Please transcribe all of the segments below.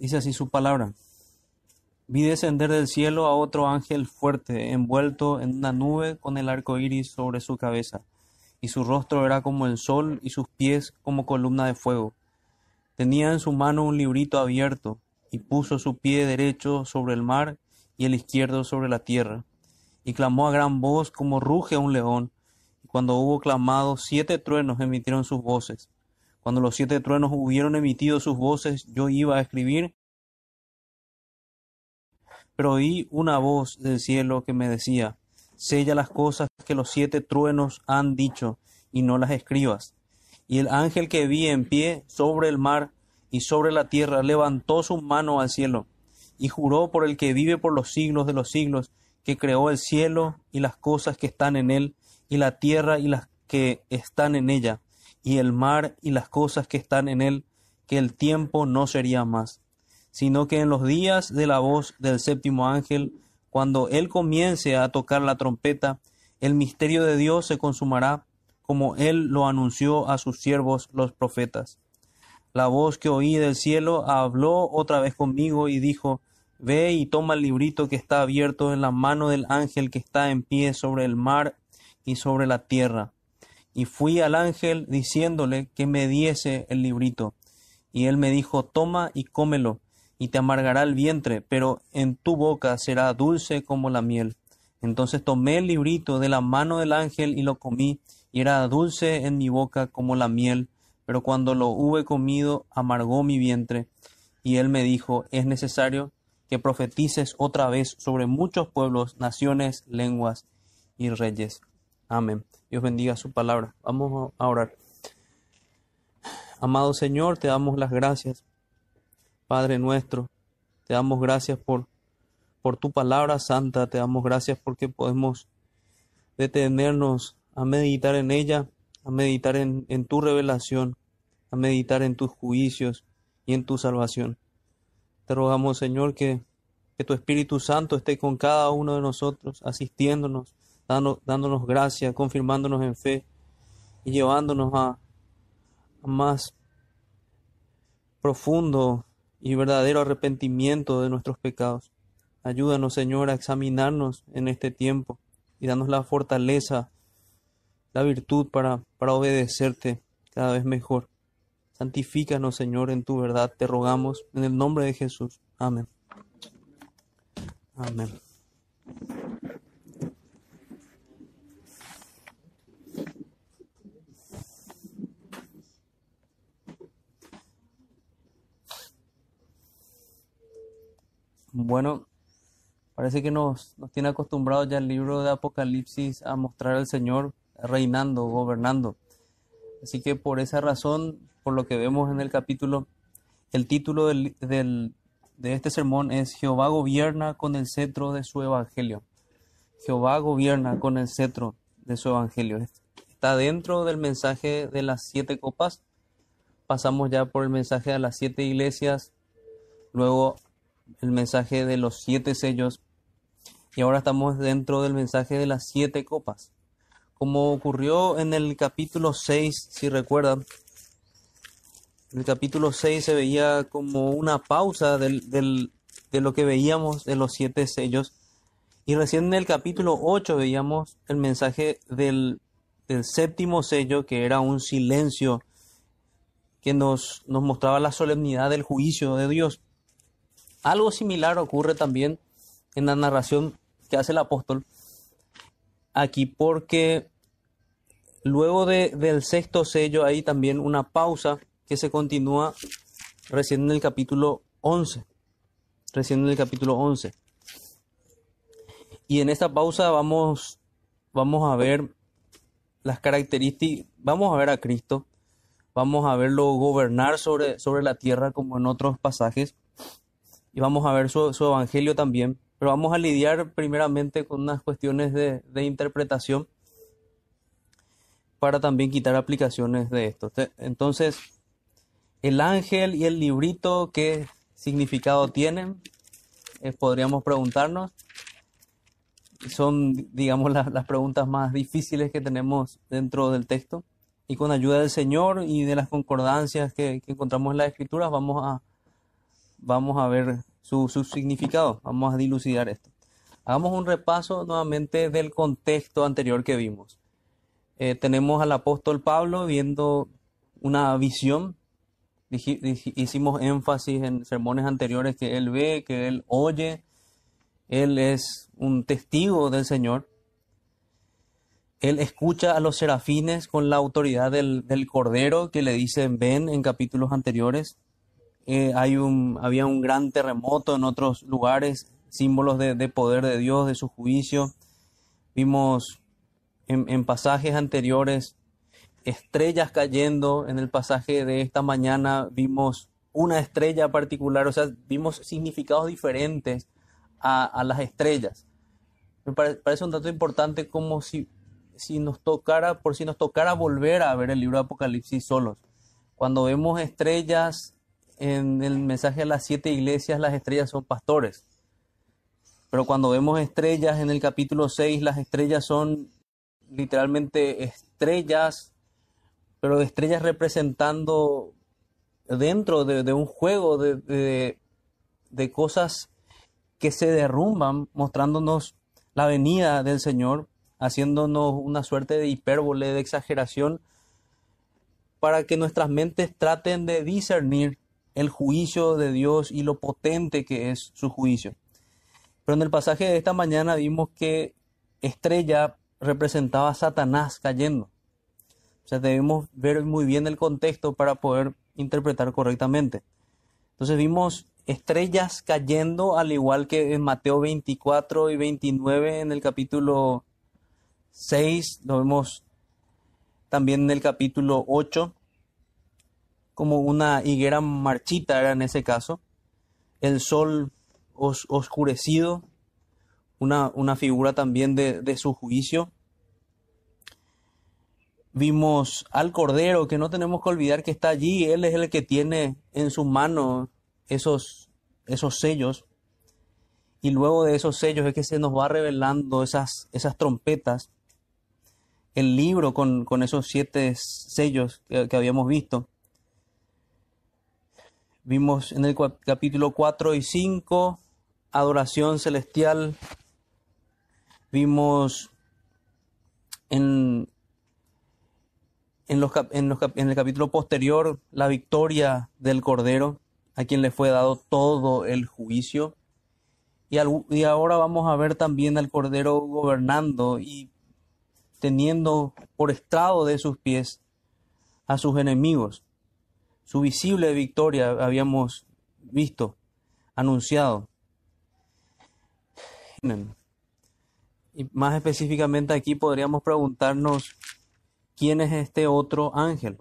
Dice así su palabra. Vi descender del cielo a otro ángel fuerte, envuelto en una nube con el arco iris sobre su cabeza, y su rostro era como el sol y sus pies como columna de fuego. Tenía en su mano un librito abierto, y puso su pie derecho sobre el mar y el izquierdo sobre la tierra, y clamó a gran voz como ruge un león. Y cuando hubo clamado, siete truenos emitieron sus voces. Cuando los siete truenos hubieron emitido sus voces, yo iba a escribir, pero oí una voz del cielo que me decía, sella las cosas que los siete truenos han dicho, y no las escribas. Y el ángel que vi en pie sobre el mar y sobre la tierra levantó su mano al cielo, y juró por el que vive por los siglos de los siglos, que creó el cielo y las cosas que están en él, y la tierra y las que están en ella, y el mar y las cosas que están en él, que el tiempo no sería más, sino que en los días de la voz del séptimo ángel, cuando él comience a tocar la trompeta, el misterio de Dios se consumará, como él lo anunció a sus siervos los profetas. La voz que oí del cielo habló otra vez conmigo y dijo, Ve y toma el librito que está abierto en la mano del ángel que está en pie sobre el mar y sobre la tierra. Y fui al ángel diciéndole que me diese el librito. Y él me dijo, toma y cómelo, y te amargará el vientre, pero en tu boca será dulce como la miel. Entonces tomé el librito de la mano del ángel y lo comí, y era dulce en mi boca como la miel, pero cuando lo hube comido amargó mi vientre. Y él me dijo, es necesario que profetices otra vez sobre muchos pueblos, naciones, lenguas y reyes. Amén. Dios bendiga su palabra. Vamos a orar. Amado Señor, te damos las gracias. Padre nuestro, te damos gracias por, por tu palabra santa. Te damos gracias porque podemos detenernos a meditar en ella, a meditar en, en tu revelación, a meditar en tus juicios y en tu salvación. Te rogamos, Señor, que, que tu Espíritu Santo esté con cada uno de nosotros, asistiéndonos, dándonos gracia, confirmándonos en fe y llevándonos a, a más profundo y verdadero arrepentimiento de nuestros pecados. Ayúdanos, Señor, a examinarnos en este tiempo y danos la fortaleza, la virtud para, para obedecerte cada vez mejor. Santifícanos, Señor, en tu verdad, te rogamos, en el nombre de Jesús. Amén. Amén. Bueno, parece que nos, nos tiene acostumbrados ya el libro de Apocalipsis a mostrar al Señor reinando, gobernando. Así que por esa razón, por lo que vemos en el capítulo, el título del, del, de este sermón es Jehová gobierna con el cetro de su evangelio. Jehová gobierna con el cetro de su evangelio. Está dentro del mensaje de las siete copas. Pasamos ya por el mensaje de las siete iglesias, luego el mensaje de los siete sellos y ahora estamos dentro del mensaje de las siete copas. Como ocurrió en el capítulo 6, si recuerdan, el capítulo 6 se veía como una pausa del, del, de lo que veíamos de los siete sellos. Y recién en el capítulo 8 veíamos el mensaje del, del séptimo sello, que era un silencio que nos, nos mostraba la solemnidad del juicio de Dios. Algo similar ocurre también en la narración que hace el apóstol aquí porque luego de, del sexto sello hay también una pausa que se continúa recién en el capítulo 11. Recién en el capítulo 11. Y en esta pausa vamos, vamos a ver las características, vamos a ver a Cristo, vamos a verlo gobernar sobre, sobre la tierra como en otros pasajes vamos a ver su, su, evangelio también, pero vamos a lidiar primeramente con unas cuestiones de, de, interpretación para también quitar aplicaciones de esto. Entonces, el ángel y el librito, ¿qué significado tienen? Eh, podríamos preguntarnos. Son, digamos, la, las preguntas más difíciles que tenemos dentro del texto. Y con ayuda del Señor y de las concordancias que, que encontramos en las escrituras, vamos a, vamos a ver su, su significado, vamos a dilucidar esto. Hagamos un repaso nuevamente del contexto anterior que vimos. Eh, tenemos al apóstol Pablo viendo una visión. hicimos énfasis en sermones anteriores que él ve, que él oye. Él es un testigo del Señor. Él escucha a los serafines con la autoridad del, Cordero que le dicen ven en capítulos anteriores. Eh, hay un, había un gran terremoto en otros lugares, símbolos de, de poder de Dios, de su juicio. Vimos en, pasajes anteriores estrellas cayendo. En el pasaje de esta mañana vimos una estrella particular, o sea, vimos significados diferentes a, las estrellas. Me parece un dato importante como si, si nos tocara, por si nos tocara volver a ver el libro de Apocalipsis solos. Cuando vemos estrellas en el mensaje de las siete iglesias, las estrellas son pastores. Pero cuando vemos estrellas en el capítulo 6, las estrellas son literalmente estrellas, pero estrellas representando dentro de, un juego de, de, cosas que se derrumban, mostrándonos la venida del Señor, haciéndonos una suerte de hipérbole, de exageración, para que nuestras mentes traten de discernir el juicio de Dios y lo potente que es su juicio. Pero en el pasaje de esta mañana vimos que estrella representaba a Satanás cayendo. O sea, debemos ver muy bien el contexto para poder interpretar correctamente. Entonces vimos estrellas cayendo, al igual que en Mateo 24 y 29 en el capítulo 6, lo vemos también en el capítulo 8, como una higuera marchita era en ese caso, el sol oscurecido, una, figura también de, su juicio. Vimos al Cordero, que no tenemos que olvidar que está allí, Él es el que tiene en su mano esos, esos sellos. Y luego de esos sellos es que se nos va revelando esas, esas trompetas, el libro con, esos siete sellos que habíamos visto. Vimos en el capítulo 4 y 5 adoración celestial, Vimos en, en, los, en, el capítulo posterior la victoria del Cordero, a quien le fue dado todo el juicio. Y, y ahora vamos a ver también al Cordero gobernando y teniendo por estrado de sus pies a sus enemigos. Su visible victoria habíamos visto, anunciado. Y más específicamente aquí podríamos preguntarnos quién es este otro ángel,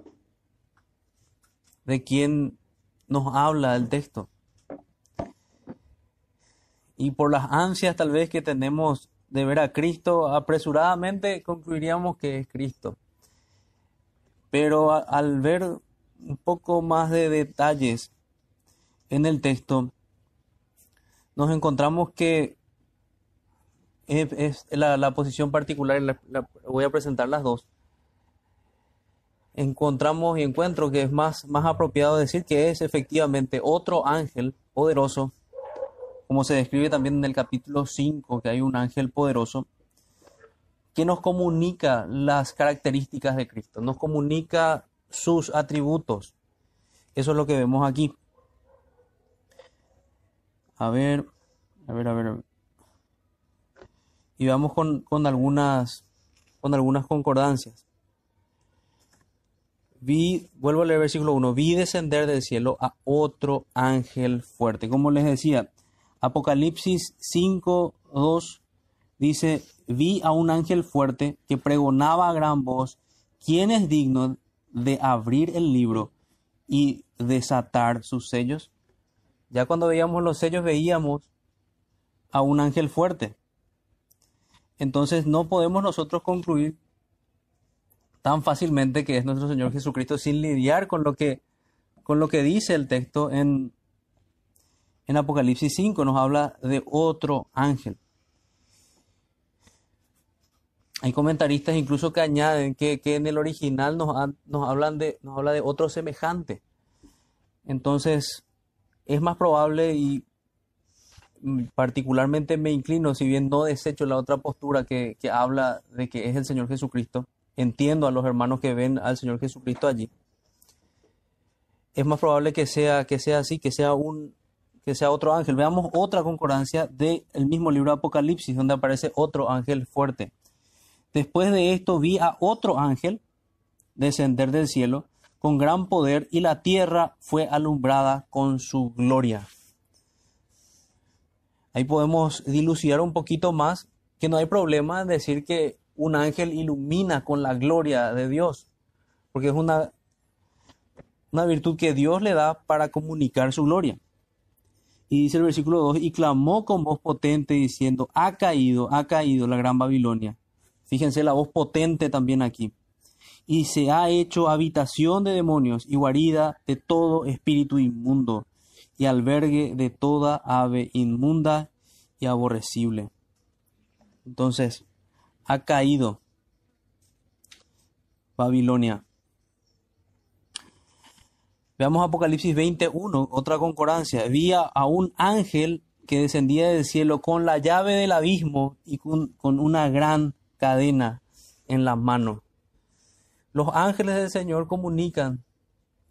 de quién nos habla el texto. Y por las ansias tal vez que tenemos de ver a Cristo, apresuradamente concluiríamos que es Cristo. Pero al ver un poco más de detalles en el texto, nos encontramos que es, la, posición particular, voy a presentar las dos. Encontramos y encuentro que es más, más apropiado decir que es efectivamente otro ángel poderoso, como se describe también en el capítulo 5, que hay un ángel poderoso, que nos comunica las características de Cristo, nos comunica sus atributos. Eso es lo que vemos aquí. A ver, a ver, a ver y vamos con, algunas, con algunas concordancias. Vi, vuelvo a leer versículo 1, vi descender del cielo a otro ángel fuerte. Como les decía, Apocalipsis 5, 2 dice, vi a un ángel fuerte que pregonaba a gran voz, ¿quién es digno de abrir el libro y desatar sus sellos? Ya cuando veíamos los sellos veíamos a un ángel fuerte. Entonces no podemos nosotros concluir tan fácilmente que es nuestro Señor Jesucristo sin lidiar con lo que, con lo que dice el texto en, en Apocalipsis 5. Nos habla de otro ángel. Hay comentaristas incluso que añaden que, en el original nos, hablan de, habla de otro semejante. Entonces, es más probable y mm, particularmente me inclino, si bien no desecho la otra postura que, habla de que es el Señor Jesucristo, entiendo a los hermanos que ven al Señor Jesucristo allí. Es más probable que sea, que sea así, que sea un, que sea otro ángel. Veamos otra concordancia del mismo libro de Apocalipsis, donde aparece otro ángel fuerte. Después de esto vi a otro ángel descender del cielo con gran poder y la tierra fue alumbrada con su gloria. Ahí podemos dilucidar un poquito más que no hay problema en decir que un ángel ilumina con la gloria de Dios, porque es una, una virtud que Dios le da para comunicar su gloria. Y dice el versículo 2, y clamó con voz potente diciendo, ha caído, ha caído la gran Babilonia. Fíjense la voz potente también aquí y se ha hecho habitación de demonios y guarida de todo espíritu inmundo y albergue de toda ave inmunda y aborrecible. Entonces, ha caído Babilonia. Veamos Apocalipsis 21, otra concordancia. Vi a un ángel que descendía del cielo con la llave del abismo y con, con una gran cadena en la mano. Los ángeles del Señor comunican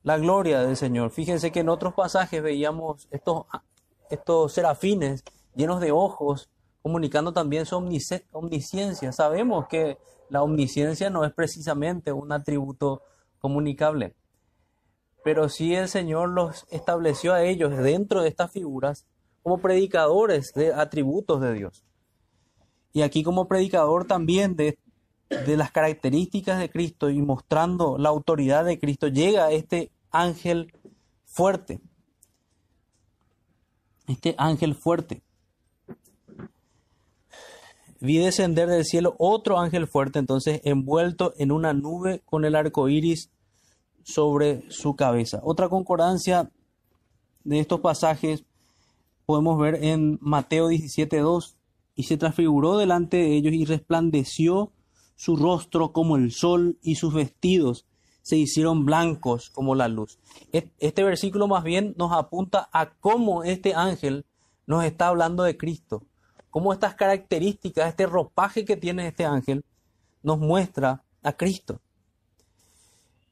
la gloria del Señor. Fíjense que en otros pasajes veíamos estos, estos serafines llenos de ojos, comunicando también su omnisciencia. Sabemos que la omnisciencia no es precisamente un atributo comunicable, pero sí el Señor los estableció a ellos dentro de estas figuras como predicadores de atributos de Dios. Y aquí como predicador también de, de las características de Cristo y mostrando la autoridad de Cristo, llega este ángel fuerte. Este ángel fuerte. Vi descender del cielo otro ángel fuerte, entonces envuelto en una nube con el arco iris sobre su cabeza. Otra concordancia de estos pasajes podemos ver en Mateo 17:2. Y se transfiguró delante de ellos y resplandeció su rostro como el sol y sus vestidos se hicieron blancos como la luz. Este versículo más bien nos apunta a cómo este ángel nos está hablando de Cristo, cómo estas características, este ropaje que tiene este ángel, nos muestra a Cristo.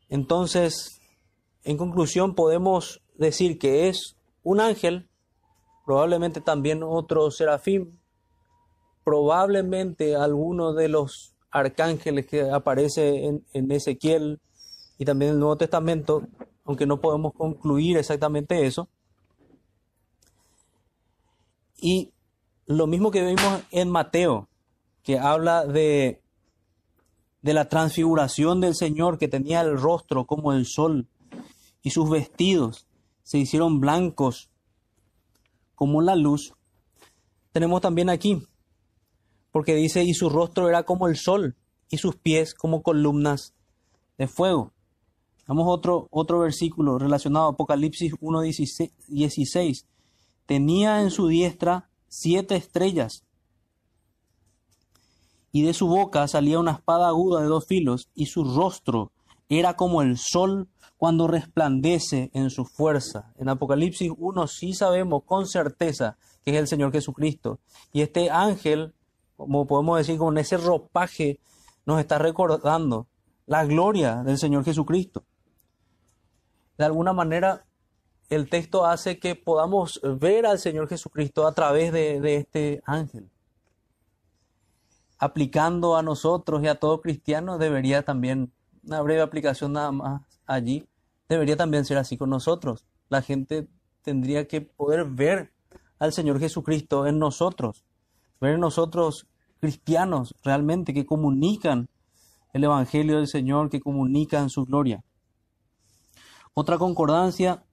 Entonces, en conclusión, podemos decir que es un ángel, probablemente también otro serafín, probablemente alguno de los arcángeles que aparece en, Ezequiel y también en el Nuevo Testamento, aunque no podemos concluir exactamente eso. Y lo mismo que vimos en Mateo, que habla de, de la transfiguración del Señor, que tenía el rostro como el sol y sus vestidos se hicieron blancos como la luz. Tenemos también aquí porque dice, y su rostro era como el sol, y sus pies como columnas de fuego. Vamos otro, otro versículo relacionado Apocalipsis 1.16. Tenía en su diestra siete estrellas, y de su boca salía una espada aguda de dos filos, y su rostro era como el sol cuando resplandece en su fuerza. En Apocalipsis 1 sí sabemos con certeza que es el Señor Jesucristo. Y este ángel como podemos decir, con ese ropaje, nos está recordando la gloria del Señor Jesucristo. De alguna manera, el texto hace que podamos ver al Señor Jesucristo a través de, este ángel. Aplicando a nosotros y a todo cristiano, debería también, una breve aplicación nada más allí, debería también ser así con nosotros. La gente tendría que poder ver al Señor Jesucristo en nosotros ver nosotros cristianos realmente que comunican el Evangelio del Señor, que comunican su gloria. Otra concordancia,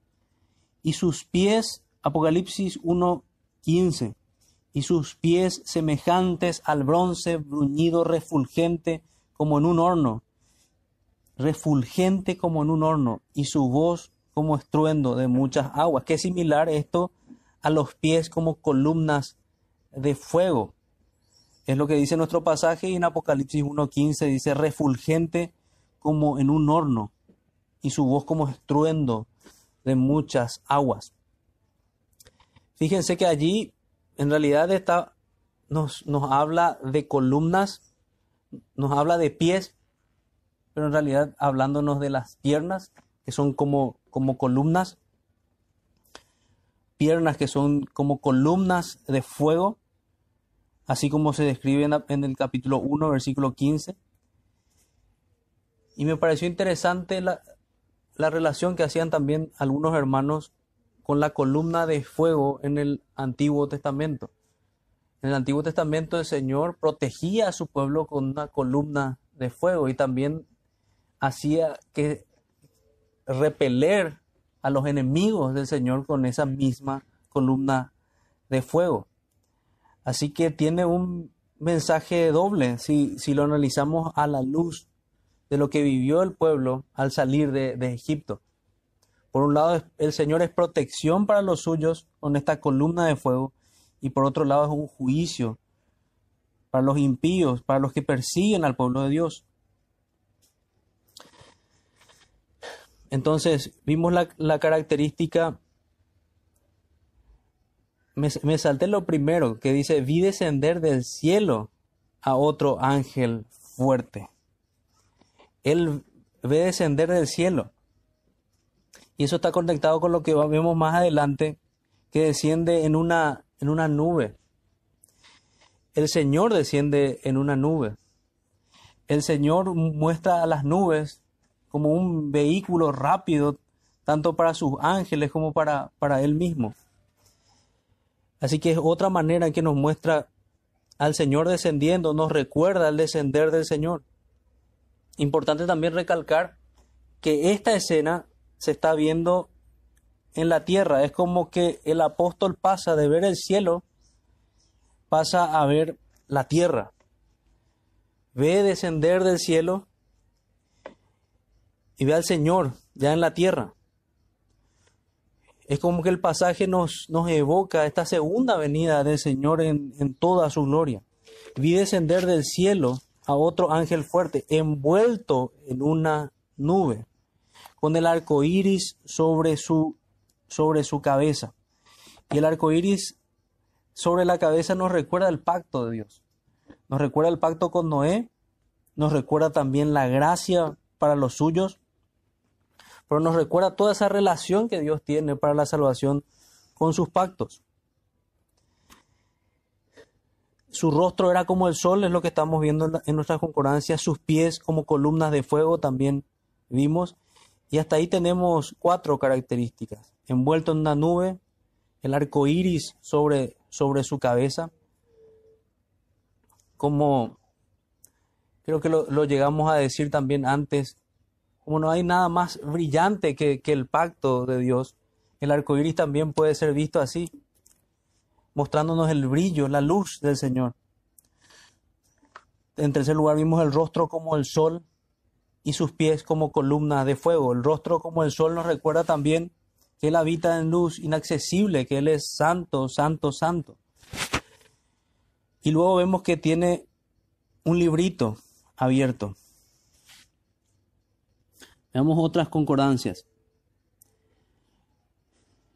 y sus pies, Apocalipsis 1.15, y sus pies semejantes al bronce bruñido refulgente como en un horno, refulgente como en un horno, y su voz como estruendo de muchas aguas. Qué similar esto a los pies como columnas de fuego. Es lo que dice nuestro pasaje y en Apocalipsis 1.15 dice refulgente como en un horno y su voz como estruendo de muchas aguas. Fíjense que allí en realidad está, nos, nos habla de columnas, nos habla de pies, pero en realidad hablándonos de las piernas, que son como, como columnas, piernas que son como columnas de fuego, así como se describe en, el capítulo 1, versículo 15. Y me pareció interesante la, la relación que hacían también algunos hermanos con la columna de fuego en el Antiguo Testamento. En el Antiguo Testamento el Señor protegía a su pueblo con una columna de fuego y también hacía que repeler a los enemigos del Señor con esa misma columna de fuego. Así que tiene un mensaje doble si, si lo analizamos a la luz de lo que vivió el pueblo al salir de, de Egipto. Por un lado, el Señor es protección para los suyos con esta columna de fuego y por otro lado es un juicio para los impíos, para los que persiguen al pueblo de Dios. Entonces, vimos la, característica, me, salté lo primero, que dice, vi descender del cielo a otro ángel fuerte. Él ve descender del cielo. Y eso está conectado con lo que vemos más adelante, que desciende en una, en una nube. El Señor desciende en una nube. El Señor muestra a las nubes como un vehículo rápido, tanto para sus ángeles como para, para Él mismo. Así que es otra manera que nos muestra al Señor descendiendo, nos recuerda el descender del Señor. Importante también recalcar que esta escena se está viendo en la tierra. Es como que el apóstol pasa de ver el cielo, pasa a ver la tierra. Ve descender del cielo y ve al Señor ya en la tierra. Es como que el pasaje nos, nos evoca esta segunda venida del Señor en, en toda su gloria. Vi descender del cielo a otro ángel fuerte, envuelto en una nube, con el arco iris sobre su, sobre su cabeza. Y el arco iris sobre la cabeza nos recuerda el pacto de Dios. Nos recuerda el pacto con Noé, nos recuerda también la gracia para los suyos, pero nos recuerda toda esa relación que Dios tiene para la salvación con sus pactos. Su rostro era como el sol, es lo que estamos viendo en nuestra concordancia, sus pies como columnas de fuego también vimos. Y hasta ahí tenemos cuatro características. Envuelto en una nube, el arco iris sobre, sobre su cabeza, como creo que lo, llegamos a decir también antes, como no hay nada más brillante que, el pacto de Dios, el arco iris también puede ser visto así, mostrándonos el brillo, la luz del Señor. En tercer lugar, vimos el rostro como el sol y sus pies como columna de fuego. El rostro como el sol nos recuerda también que Él habita en luz inaccesible, que Él es santo, santo, santo. Y luego vemos que tiene un librito abierto. Veamos otras concordancias.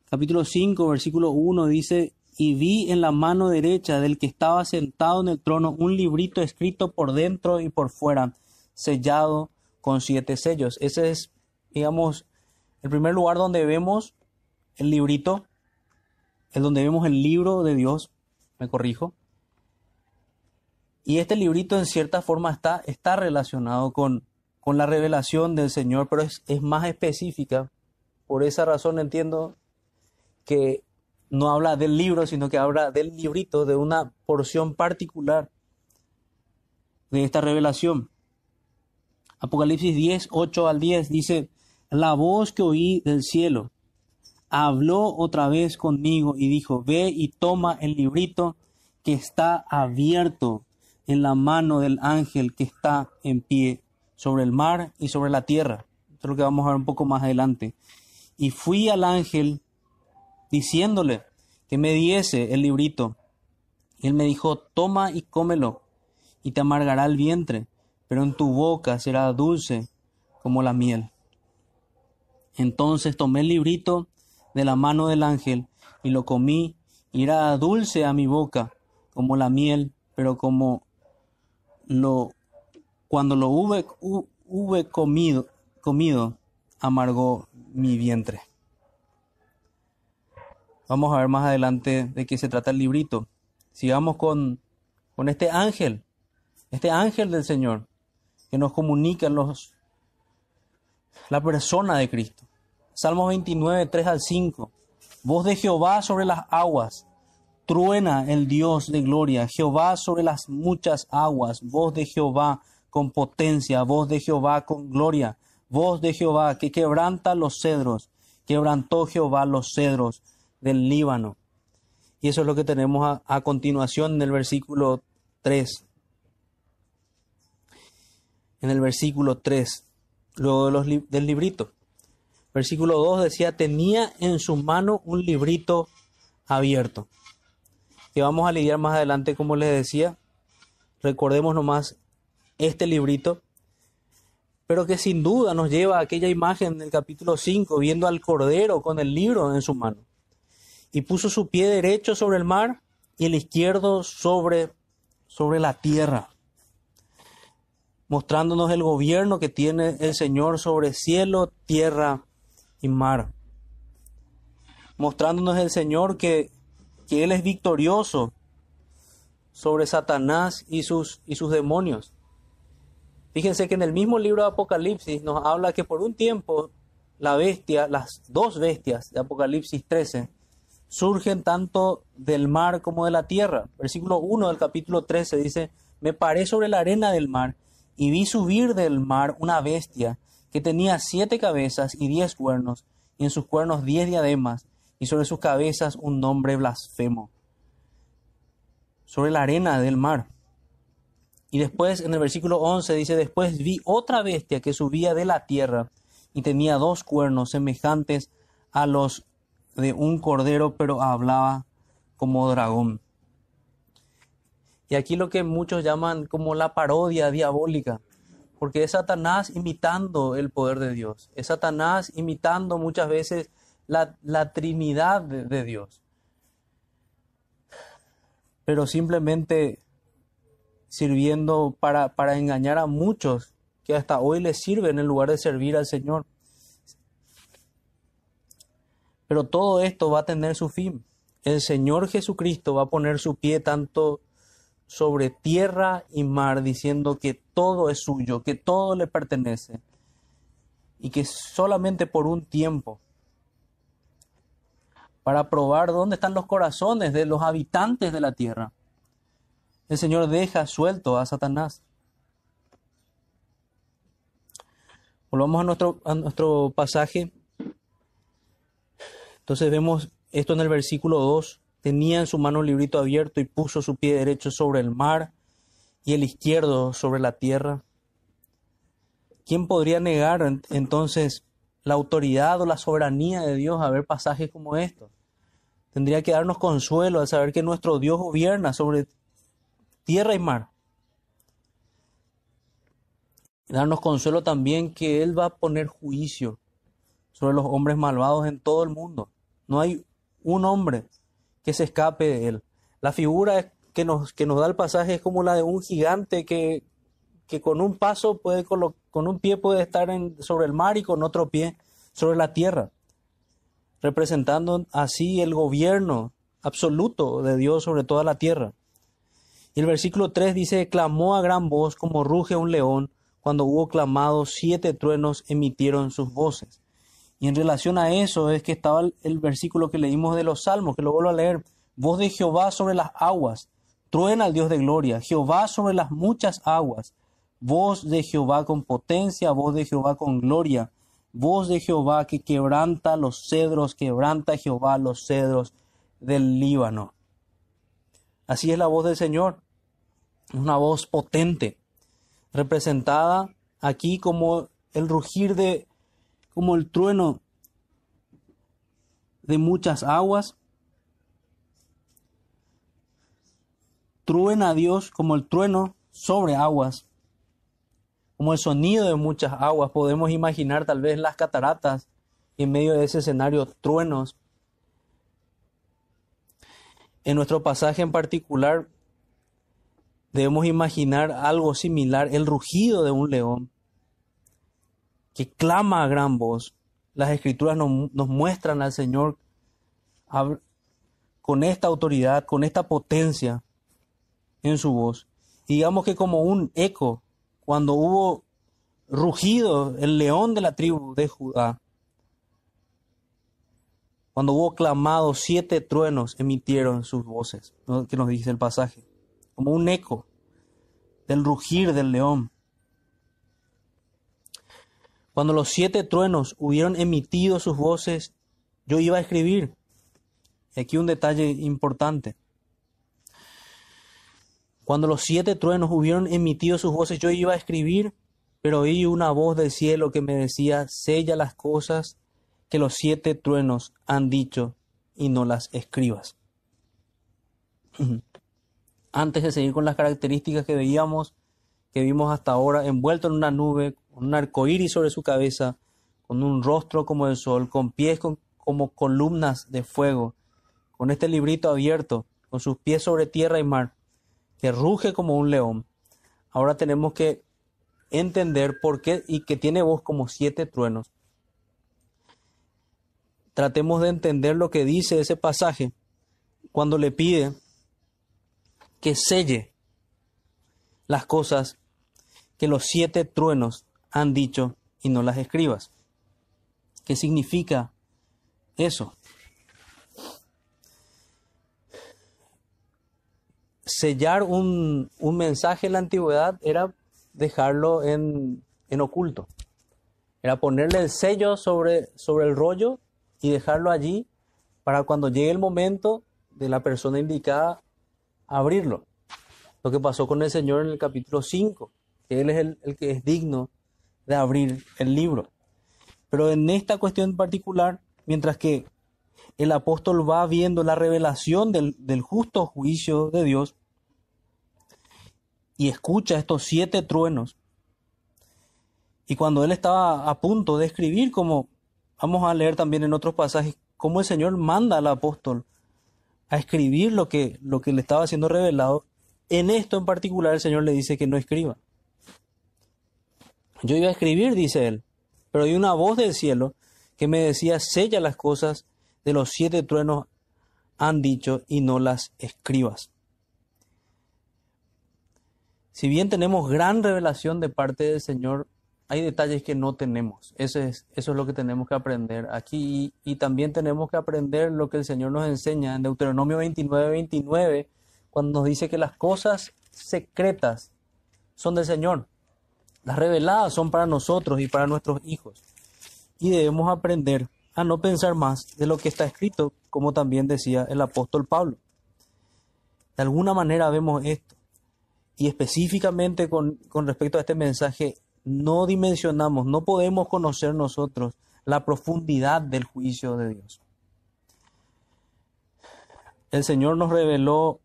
Capítulo 5, versículo 1 dice, y vi en la mano derecha del que estaba sentado en el trono un librito escrito por dentro y por fuera, sellado con siete sellos. Ese es, digamos, el primer lugar donde vemos el librito, es donde vemos el libro de Dios, me corrijo. Y este librito en cierta forma está, está relacionado con, con la revelación del Señor, pero es, más específica. Por esa razón entiendo que no habla del libro, sino que habla del librito, de una porción particular de esta revelación. Apocalipsis 10, 8 al 10 dice, la voz que oí del cielo habló otra vez conmigo y dijo, ve y toma el librito que está abierto en la mano del ángel que está en pie sobre el mar y sobre la tierra. Esto es lo que vamos a ver un poco más adelante. Y fui al ángel diciéndole que me diese el librito. Y él me dijo, toma y cómelo, y te amargará el vientre, pero en tu boca será dulce como la miel. Entonces tomé el librito de la mano del ángel y lo comí, irá dulce a mi boca como la miel, pero como lo cuando lo hube, comido, amargó mi vientre. Vamos a ver más adelante de qué se trata el librito. Sigamos con, con este ángel, este ángel del Señor, que nos comunica los, la persona de Cristo. Salmo 29, 3 al 5. Voz de Jehová sobre las aguas. Truena el Dios de gloria. Jehová sobre las muchas aguas. Voz de Jehová con potencia. Voz de Jehová con gloria. Voz de Jehová que quebranta los cedros. Quebrantó Jehová los cedros del Líbano. Y eso es lo que tenemos a, continuación en el versículo 3. En el versículo 3 luego del librito. Versículo 2 decía, tenía en su mano un librito abierto. Que vamos a lidiar más adelante, como les decía. Recordemos nomás este librito, pero que sin duda nos lleva a aquella imagen del capítulo 5, viendo al Cordero con el libro en su mano. Y puso su pie derecho sobre el mar y el izquierdo sobre, sobre la tierra mostrándonos el gobierno que tiene el Señor sobre cielo, tierra y mar. Mostrándonos el Señor que, que Él es victorioso sobre Satanás y sus, y sus demonios. Fíjense que en el mismo libro de Apocalipsis nos habla que por un tiempo la bestia, las dos bestias de Apocalipsis 13, surgen tanto del mar como de la tierra. Versículo 1 del capítulo 13 dice, me paré sobre la arena del mar y vi subir del mar una bestia que tenía siete cabezas y diez cuernos, y en sus cuernos diez diademas, y sobre sus cabezas un nombre blasfemo. Sobre la arena del mar. Y después, en el versículo 11, dice, después vi otra bestia que subía de la tierra, y tenía dos cuernos semejantes a los de un cordero, pero hablaba como dragón. Y aquí lo que muchos llaman como la parodia diabólica, porque es Satanás imitando el poder de Dios, es Satanás imitando muchas veces la, Trinidad de, de Dios, pero simplemente sirviendo para, para engañar a muchos que hasta hoy les sirven en lugar de servir al Señor. Pero todo esto va a tener su fin. El Señor Jesucristo va a poner su pie tanto sobre tierra y mar, diciendo que todo es suyo, que todo le pertenece, y que solamente por un tiempo, para probar dónde están los corazones de los habitantes de la tierra, el Señor deja suelto a Satanás. Volvamos a nuestro, nuestro pasaje. Entonces vemos esto en el versículo 2. Tenía en su mano un librito abierto y puso su pie derecho sobre el mar y el izquierdo sobre la tierra. ¿Quién podría negar entonces la autoridad o la soberanía de Dios a ver pasajes como estos? Tendría que darnos consuelo al saber que nuestro Dios gobierna sobre tierra y mar. darnos consuelo también que Él va a poner juicio sobre los hombres malvados en todo el mundo. No hay un hombre que se escape de él. La figura que nos, que nos da el pasaje es como la de un gigante que, que con un paso puede, con, con un pie puede estar sobre el mar y con otro pie sobre la tierra, representando así el gobierno absoluto de Dios sobre toda la tierra. Y el versículo 3 dice, clamó a gran voz como ruge un león, cuando hubo clamado, siete truenos emitieron sus voces. Y en relación a eso es que estaba el, versículo que leímos de los Salmos, que lo vuelvo a leer. Voz de Jehová sobre las aguas, truena al Dios de gloria, Jehová sobre las muchas aguas, voz de Jehová con potencia, voz de Jehová con gloria, voz de Jehová que quebranta los cedros, quebranta Jehová los cedros del Líbano. Así es la voz del Señor, una voz potente, representada aquí como el rugir de como el trueno de muchas aguas. Truena a Dios como el trueno sobre aguas, como el sonido de muchas aguas. Podemos imaginar tal vez las cataratas en medio de ese escenario truenos. En nuestro pasaje en particular debemos imaginar algo similar, el rugido de un león que clama a gran voz. Las escrituras nos, muestran al Señor con esta autoridad, con esta potencia en su voz. digamos que como un eco, cuando hubo rugido el león de la tribu de Judá, cuando hubo clamado, siete truenos emitieron sus voces, que nos dice el pasaje, como un eco del rugir del león. Cuando los siete truenos hubieron emitido sus voces, yo iba a escribir. Aquí un detalle importante. Cuando los siete truenos hubieron emitido sus voces, yo iba a escribir, pero oí una voz del cielo que me decía, sella las cosas que los siete truenos han dicho y no las escribas. Antes de seguir con las características que veíamos, que vimos hasta ahora, envuelto en una nube, con un arco iris sobre su cabeza, con un rostro como el sol, con pies como columnas de fuego, con este librito abierto, con sus pies sobre tierra y mar, que ruge como un león. Ahora tenemos que entender por qué y que tiene voz como siete truenos tratemos de entender lo que dice ese pasaje cuando le pide que selle las cosas que los siete truenos han dicho y no las escribas. ¿Qué significa eso? Sellar un, mensaje en la antigüedad era dejarlo en, en, oculto. Era ponerle el sello sobre, sobre el rollo y dejarlo allí para cuando llegue el momento de la persona indicada abrirlo. Lo que pasó con el Señor en el capítulo 5, que Él es el, que es digno de abrir el libro. Pero en esta cuestión particular, mientras que el apóstol va viendo la revelación del, del justo juicio de Dios y escucha estos siete truenos, y cuando él estaba a punto de escribir como Vamos a leer también en otros pasajes cómo el Señor manda al apóstol a escribir lo que, lo que le estaba siendo revelado. En esto en particular el Señor le dice que no escriba. Yo iba a escribir, dice él, pero hay una voz del cielo que me decía, sella las cosas de los siete truenos han dicho y no las escribas. Si bien tenemos gran revelación de parte del Señor, hay detalles que no tenemos. Eso es, eso es lo que tenemos que aprender aquí. Y, también tenemos que aprender lo que el Señor nos enseña en Deuteronomio 29, 29, cuando nos dice que las cosas secretas son del Señor. Las reveladas son para nosotros y para nuestros hijos. Y debemos aprender a no pensar más de lo que está escrito, como también decía el apóstol Pablo. De alguna manera vemos esto. Y específicamente con, con respecto a este mensaje, no dimensionamos, no podemos conocer nosotros la profundidad del juicio de Dios. El Señor nos reveló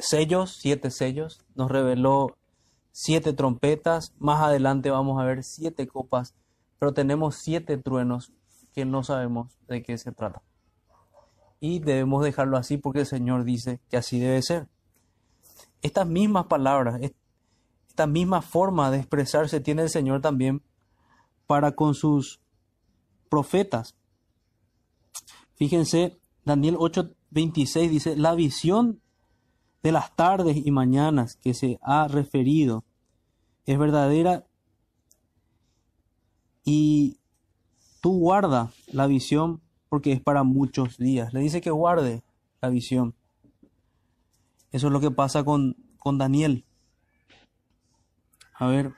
sellos, siete sellos, nos reveló siete trompetas, más adelante vamos a ver siete copas, pero tenemos siete truenos que no sabemos de qué se trata. Y debemos dejarlo así porque el Señor dice que así debe ser. Estas mismas palabras, esta misma forma de expresarse tiene el Señor también para con sus profetas. Fíjense, Daniel 8:26 dice, la visión de las tardes y mañanas que se ha referido es verdadera y tú guarda la visión porque es para muchos días. Le dice que guarde la visión. Eso es lo que pasa con, con Daniel. A ver.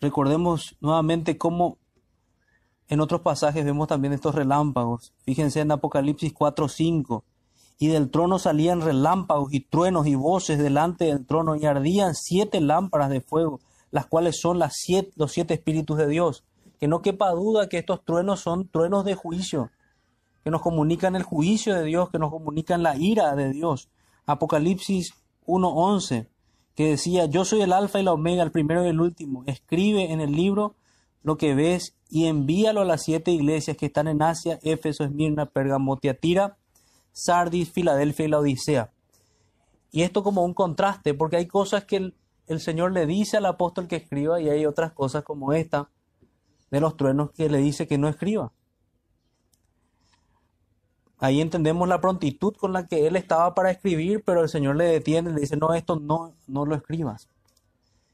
Recordemos nuevamente cómo en otros pasajes vemos también estos relámpagos. Fíjense en Apocalipsis 4:5. Y del trono salían relámpagos y truenos y voces delante del trono y ardían siete lámparas de fuego, las cuales son los siete espíritus de Dios. Que no quepa duda que estos truenos son truenos de juicio, que nos comunican el juicio de Dios, que nos comunican la ira de Dios. Apocalipsis 1:11 que decía, yo soy el alfa y la omega, el primero y el último, escribe en el libro lo que ves y envíalo a las siete iglesias que están en Asia, Éfeso, Esmirna, Pergamo, Tiatira, Sardis, Filadelfia y la Odisea. Y esto como un contraste, porque hay cosas que el, el Señor le dice al apóstol que escriba y hay otras cosas como esta de los truenos que le dice que no escriba. Ahí entendemos la prontitud con la que él estaba para escribir, pero el Señor le detiene y le dice, no, esto no, no lo escribas.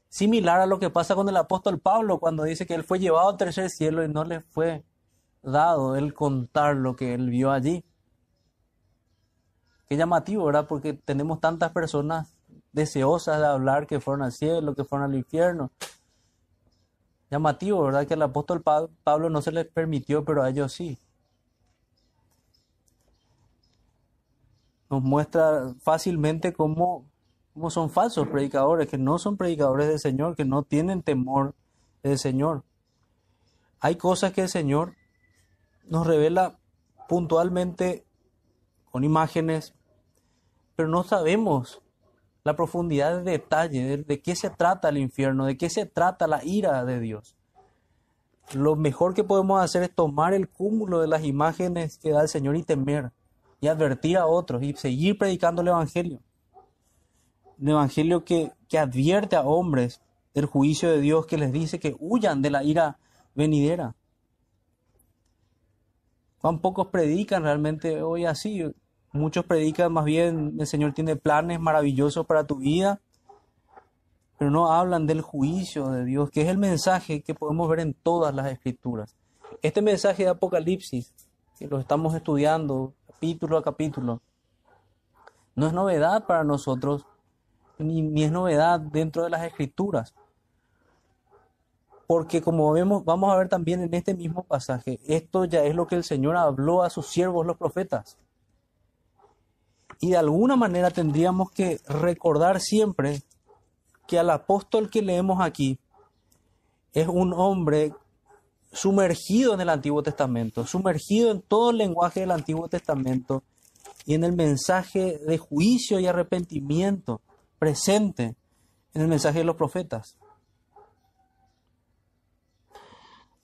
Similar a lo que pasa con el apóstol Pablo cuando dice que él fue llevado al tercer cielo y no le fue dado el contar lo que él vio allí. Qué llamativo, ¿verdad? Porque tenemos tantas personas deseosas de hablar que fueron al cielo, que fueron al infierno. Llamativo, ¿verdad? Que al apóstol Pablo no se les permitió, pero a ellos sí. Nos muestra fácilmente cómo, cómo son falsos predicadores, que no son predicadores del Señor, que no tienen temor del Señor. Hay cosas que el Señor nos revela puntualmente con imágenes, pero no sabemos la profundidad de detalle de, qué se trata el infierno, de qué se trata la ira de Dios. Lo mejor que podemos hacer es tomar el cúmulo de las imágenes que da el Señor y temer y advertir a otros y seguir predicando el Evangelio. Un Evangelio que, que advierte a hombres del juicio de Dios, que les dice que huyan de la ira venidera. Cuán pocos predican realmente hoy así. Muchos predican más bien, el Señor tiene planes maravillosos para tu vida, pero no hablan del juicio de Dios, que es el mensaje que podemos ver en todas las escrituras. Este mensaje de Apocalipsis, que lo estamos estudiando capítulo a capítulo, no es novedad para nosotros, ni, ni es novedad dentro de las escrituras. Porque como vemos, vamos a ver también en este mismo pasaje, esto ya es lo que el Señor habló a sus siervos los profetas. Y de alguna manera tendríamos que recordar siempre que al apóstol que leemos aquí es un hombre sumergido en el Antiguo Testamento, sumergido en todo el lenguaje del Antiguo Testamento y en el mensaje de juicio y arrepentimiento presente en el mensaje de los profetas.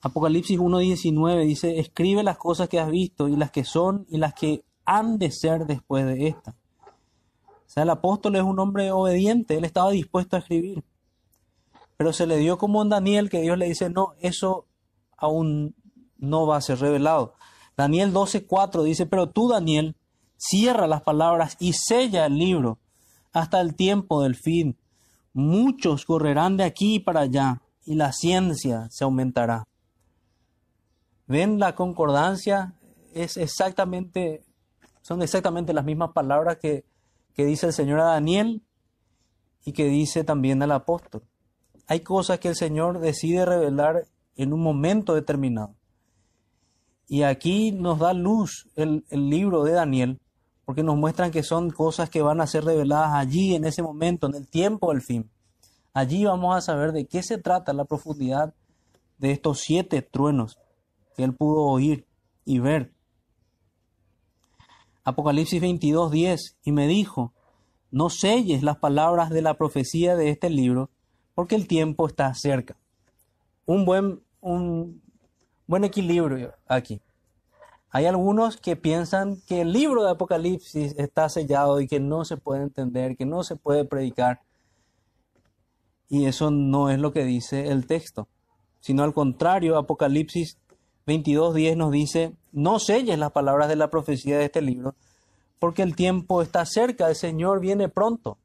Apocalipsis 1.19 dice, escribe las cosas que has visto y las que son y las que han de ser después de esta. O sea, el apóstol es un hombre obediente, él estaba dispuesto a escribir. Pero se le dio como en Daniel que Dios le dice, no, eso aún no va a ser revelado. Daniel 12:4 dice, pero tú, Daniel, cierra las palabras y sella el libro hasta el tiempo del fin. Muchos correrán de aquí para allá y la ciencia se aumentará. ¿Ven la concordancia? Es exactamente son exactamente las mismas palabras que, dice el Señor a Daniel y que dice también al apóstol. Hay cosas que el Señor decide revelar en un momento determinado. Y aquí nos da luz el, el, libro de Daniel, porque nos muestran que son cosas que van a ser reveladas allí, en ese momento, en el tiempo del fin. Allí vamos a saber de qué se trata la profundidad de estos siete truenos que él pudo oír y ver. Apocalipsis 22, 10, y me dijo, no selles las palabras de la profecía de este libro, porque el tiempo está cerca. Un buen, un buen equilibrio aquí. Hay algunos que piensan que el libro de Apocalipsis está sellado y que no se puede entender, que no se puede predicar. Y eso no es lo que dice el texto, sino al contrario, Apocalipsis 22.10 nos dice, no selles las palabras de la profecía de este libro, porque el tiempo está cerca, el Señor viene pronto.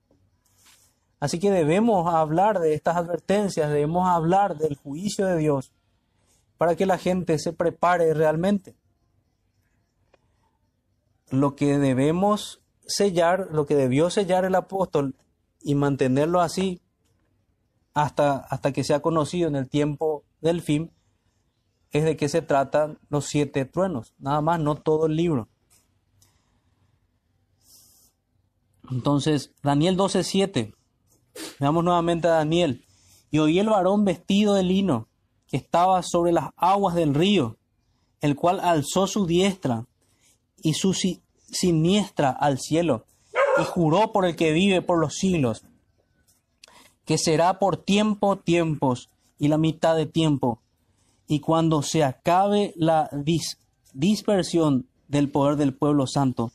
Así que debemos hablar de estas advertencias, debemos hablar del juicio de Dios para que la gente se prepare realmente. Lo que debemos sellar, lo que debió sellar el apóstol y mantenerlo así hasta, hasta que sea conocido en el tiempo del fin, es de qué se tratan los siete truenos, nada más, no todo el libro. Entonces, Daniel 12:7, veamos nuevamente a Daniel, y oí el varón vestido de lino, estaba sobre las aguas del río, el cual alzó su diestra y su siniestra al cielo, y juró por el que vive por los siglos, que será por tiempo, tiempos, y la mitad de tiempo, y cuando se acabe la dispersión del poder del pueblo santo,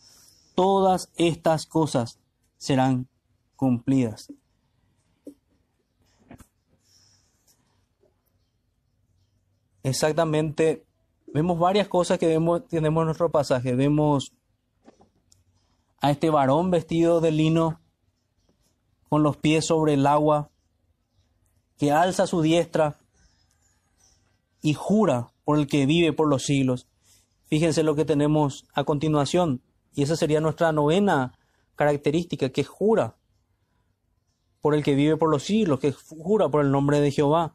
todas estas cosas serán cumplidas. Exactamente, vemos varias cosas que vemos, tenemos en nuestro pasaje. Vemos a este varón vestido de lino, con los pies sobre el agua, que alza su diestra y jura por el que vive por los siglos. Fíjense lo que tenemos a continuación, y esa sería nuestra novena característica, que jura por el que vive por los siglos, que jura por el nombre de Jehová.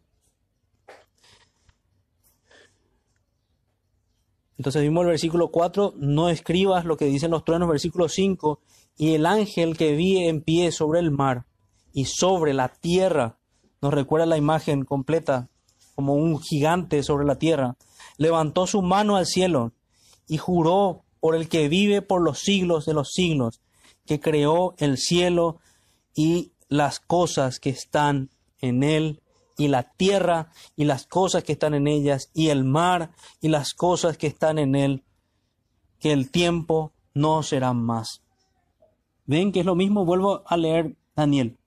Entonces vimos el versículo 4, no escribas lo que dicen los truenos, versículo 5, y el ángel que vi en pie sobre el mar y sobre la tierra, nos recuerda la imagen completa, como un gigante sobre la tierra, levantó su mano al cielo y juró por el que vive por los siglos de los siglos, que creó el cielo y las cosas que están en él, y la tierra y las cosas que están en ellas, y el mar y las cosas que están en él, que el tiempo no será más. Ven que es lo mismo, vuelvo a leer Daniel.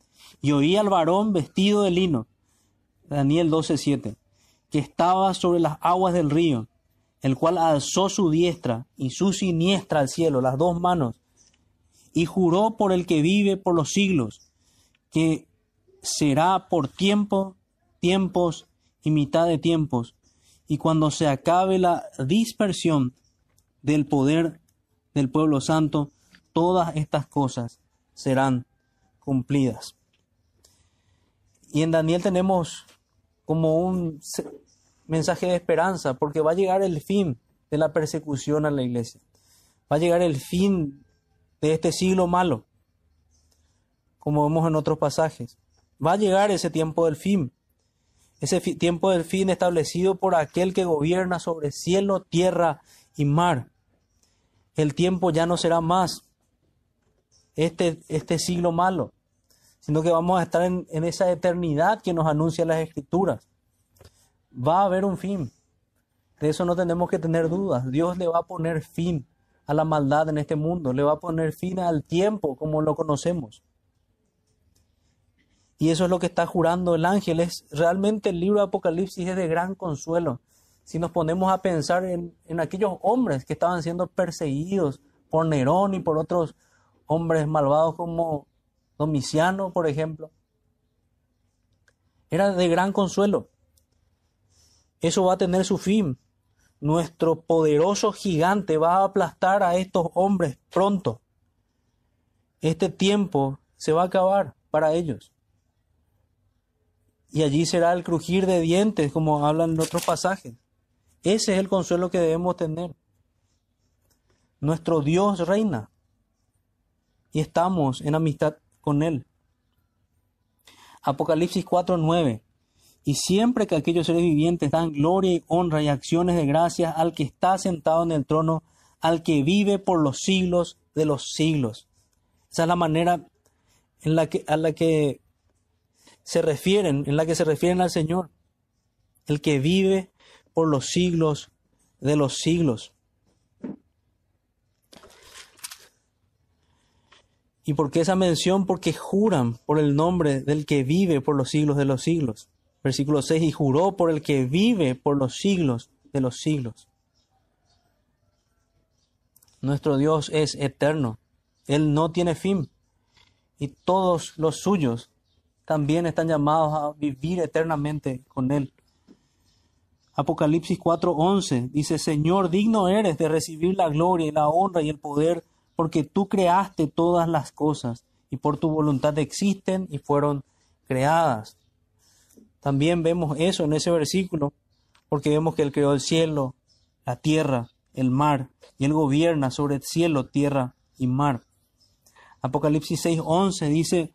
Y oí al varón vestido de lino, Daniel 12:7, que estaba sobre las aguas del río, el cual alzó su diestra y su siniestra al cielo, las dos manos, y juró por el que vive por los siglos, que será por tiempo, tiempos y mitad de tiempos, y cuando se acabe la dispersión del poder del pueblo santo, todas estas cosas serán cumplidas. Y en Daniel tenemos como un mensaje de esperanza, porque va a llegar el fin de la persecución a la iglesia. Va a llegar el fin de este siglo malo, como vemos en otros pasajes. Va a llegar ese tiempo del fin, ese tiempo del fin establecido por aquel que gobierna sobre cielo, tierra y mar. El tiempo ya no será más este, este siglo malo sino que vamos a estar en, esa eternidad que nos anuncia las escrituras. Va a haber un fin. De eso no tenemos que tener dudas. Dios le va a poner fin a la maldad en este mundo, le va a poner fin al tiempo como lo conocemos. Y eso es lo que está jurando el ángel. Es realmente el libro de Apocalipsis es de gran consuelo. Si nos ponemos a pensar en, en aquellos hombres que estaban siendo perseguidos por Nerón y por otros hombres malvados como Domiciano, por ejemplo, era de gran consuelo. Eso va a tener su fin. Nuestro poderoso gigante va a aplastar a estos hombres pronto. Este tiempo se va a acabar para ellos. Y allí será el crujir de dientes, como hablan en otros pasajes. Ese es el consuelo que debemos tener. Nuestro Dios reina. Y estamos en amistad con él. Apocalipsis 4:9. Y siempre que aquellos seres vivientes dan gloria y honra y acciones de gracias al que está sentado en el trono, al que vive por los siglos de los siglos. Esa es la manera en la que, a la que se refieren, en la que se refieren al Señor. El que vive por los siglos de los siglos. ¿Y por qué esa mención? Porque juran por el nombre del que vive por los siglos de los siglos. Versículo 6, y juró por el que vive por los siglos de los siglos. Nuestro Dios es eterno. Él no tiene fin. Y todos los suyos también están llamados a vivir eternamente con Él. Apocalipsis 4:11 dice, Señor, digno eres de recibir la gloria y la honra y el poder porque tú creaste todas las cosas y por tu voluntad existen y fueron creadas. También vemos eso en ese versículo, porque vemos que Él creó el cielo, la tierra, el mar, y Él gobierna sobre el cielo, tierra y mar. Apocalipsis 6:11 dice,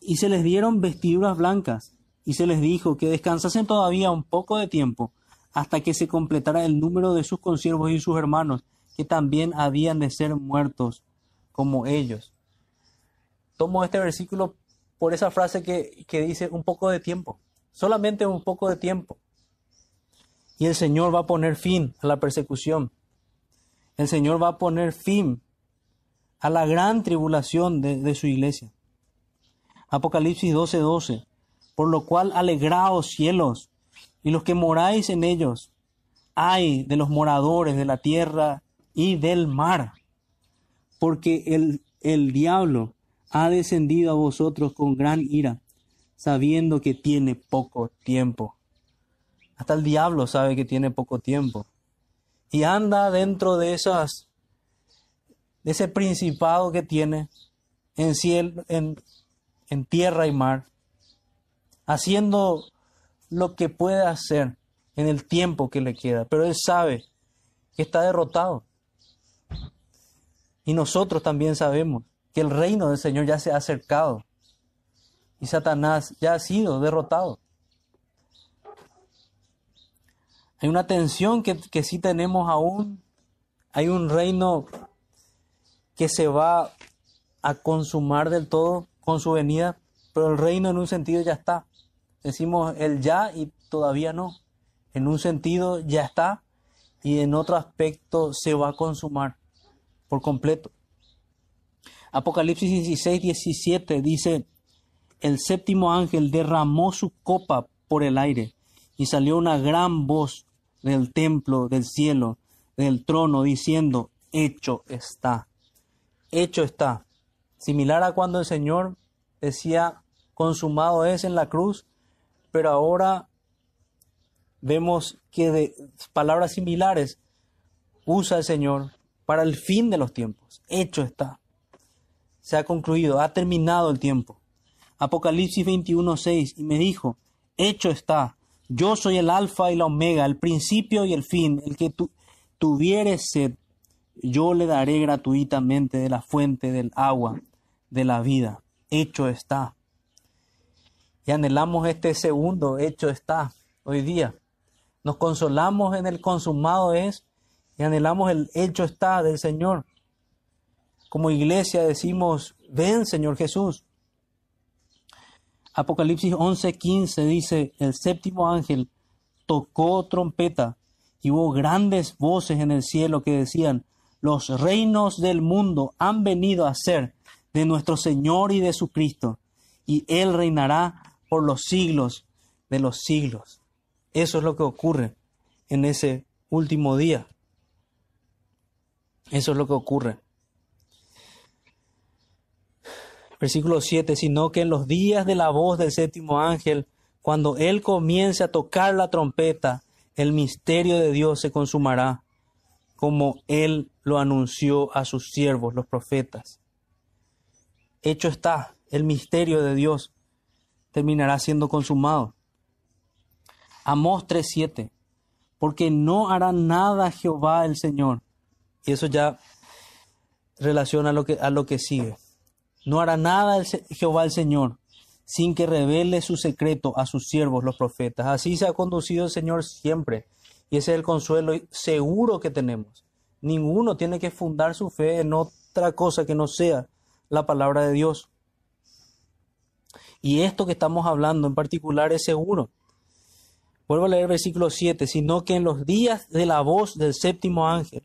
y se les dieron vestiduras blancas, y se les dijo que descansasen todavía un poco de tiempo, hasta que se completara el número de sus consiervos y sus hermanos, que también habían de ser muertos como ellos. Tomo este versículo por esa frase que, dice un poco de tiempo, solamente un poco de tiempo. Y el Señor va a poner fin a la persecución. El Señor va a poner fin a la gran tribulación de, su iglesia. Apocalipsis 12:12. 12. Por lo cual alegraos cielos y los que moráis en ellos. Ay de los moradores de la tierra y del mar. Porque el, el diablo ha descendido a vosotros con gran ira, sabiendo que tiene poco tiempo. Hasta el diablo sabe que tiene poco tiempo. Y anda dentro de esas, de ese principado que tiene en cielo, en, en tierra y mar, haciendo lo que puede hacer en el tiempo que le queda. Pero él sabe que está derrotado. Y nosotros también sabemos que el reino del Señor ya se ha acercado. Y Satanás ya ha sido derrotado. Hay una tensión que, que sí tenemos aún. Hay un reino que se va a consumar del todo con su venida, pero el reino en un sentido ya está. Decimos el ya y todavía no. En un sentido ya está y en otro aspecto se va a consumar por completo. Apocalipsis 16, 17 dice, el séptimo ángel derramó su copa por el aire y salió una gran voz del templo, del cielo, del trono, diciendo, hecho está, hecho está. Similar a cuando el Señor decía, consumado es en la cruz, pero ahora vemos que de palabras similares usa el Señor para el fin de los tiempos. Hecho está. Se ha concluido, ha terminado el tiempo. Apocalipsis 21:6 y me dijo, hecho está, yo soy el alfa y la omega, el principio y el fin. El que tu, tuviere sed, yo le daré gratuitamente de la fuente del agua de la vida. Hecho está. Y anhelamos este segundo, hecho está, hoy día. Nos consolamos en el consumado es y anhelamos el hecho está del Señor. Como iglesia decimos, ven Señor Jesús. Apocalipsis 11:15 dice, el séptimo ángel tocó trompeta y hubo grandes voces en el cielo que decían, los reinos del mundo han venido a ser de nuestro Señor y de su Cristo, y Él reinará por los siglos de los siglos. Eso es lo que ocurre en ese último día. Eso es lo que ocurre. Versículo 7, sino que en los días de la voz del séptimo ángel, cuando él comience a tocar la trompeta, el misterio de Dios se consumará, como él lo anunció a sus siervos, los profetas. Hecho está, el misterio de Dios terminará siendo consumado. Amós 3:7, porque no hará nada Jehová el Señor. Y eso ya relaciona a lo que, a lo que sigue. No hará nada Jehová el Señor sin que revele su secreto a sus siervos los profetas. Así se ha conducido el Señor siempre. Y ese es el consuelo seguro que tenemos. Ninguno tiene que fundar su fe en otra cosa que no sea la palabra de Dios. Y esto que estamos hablando en particular es seguro. Vuelvo a leer versículo 7, sino que en los días de la voz del séptimo ángel,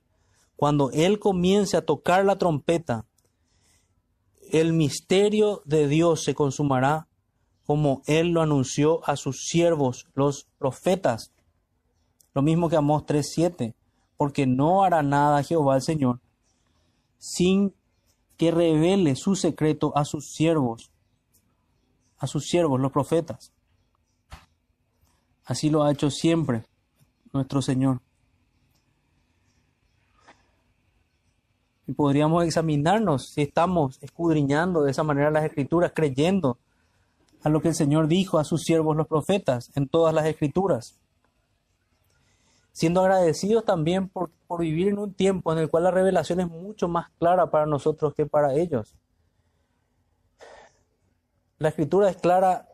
cuando él comience a tocar la trompeta, el misterio de Dios se consumará como Él lo anunció a sus siervos, los profetas. Lo mismo que Amós 3.7, porque no hará nada Jehová el Señor sin que revele su secreto a sus siervos, a sus siervos, los profetas. Así lo ha hecho siempre nuestro Señor. Y podríamos examinarnos si estamos escudriñando de esa manera las escrituras, creyendo a lo que el Señor dijo a sus siervos los profetas en todas las escrituras. Siendo agradecidos también por, por vivir en un tiempo en el cual la revelación es mucho más clara para nosotros que para ellos. La escritura es clara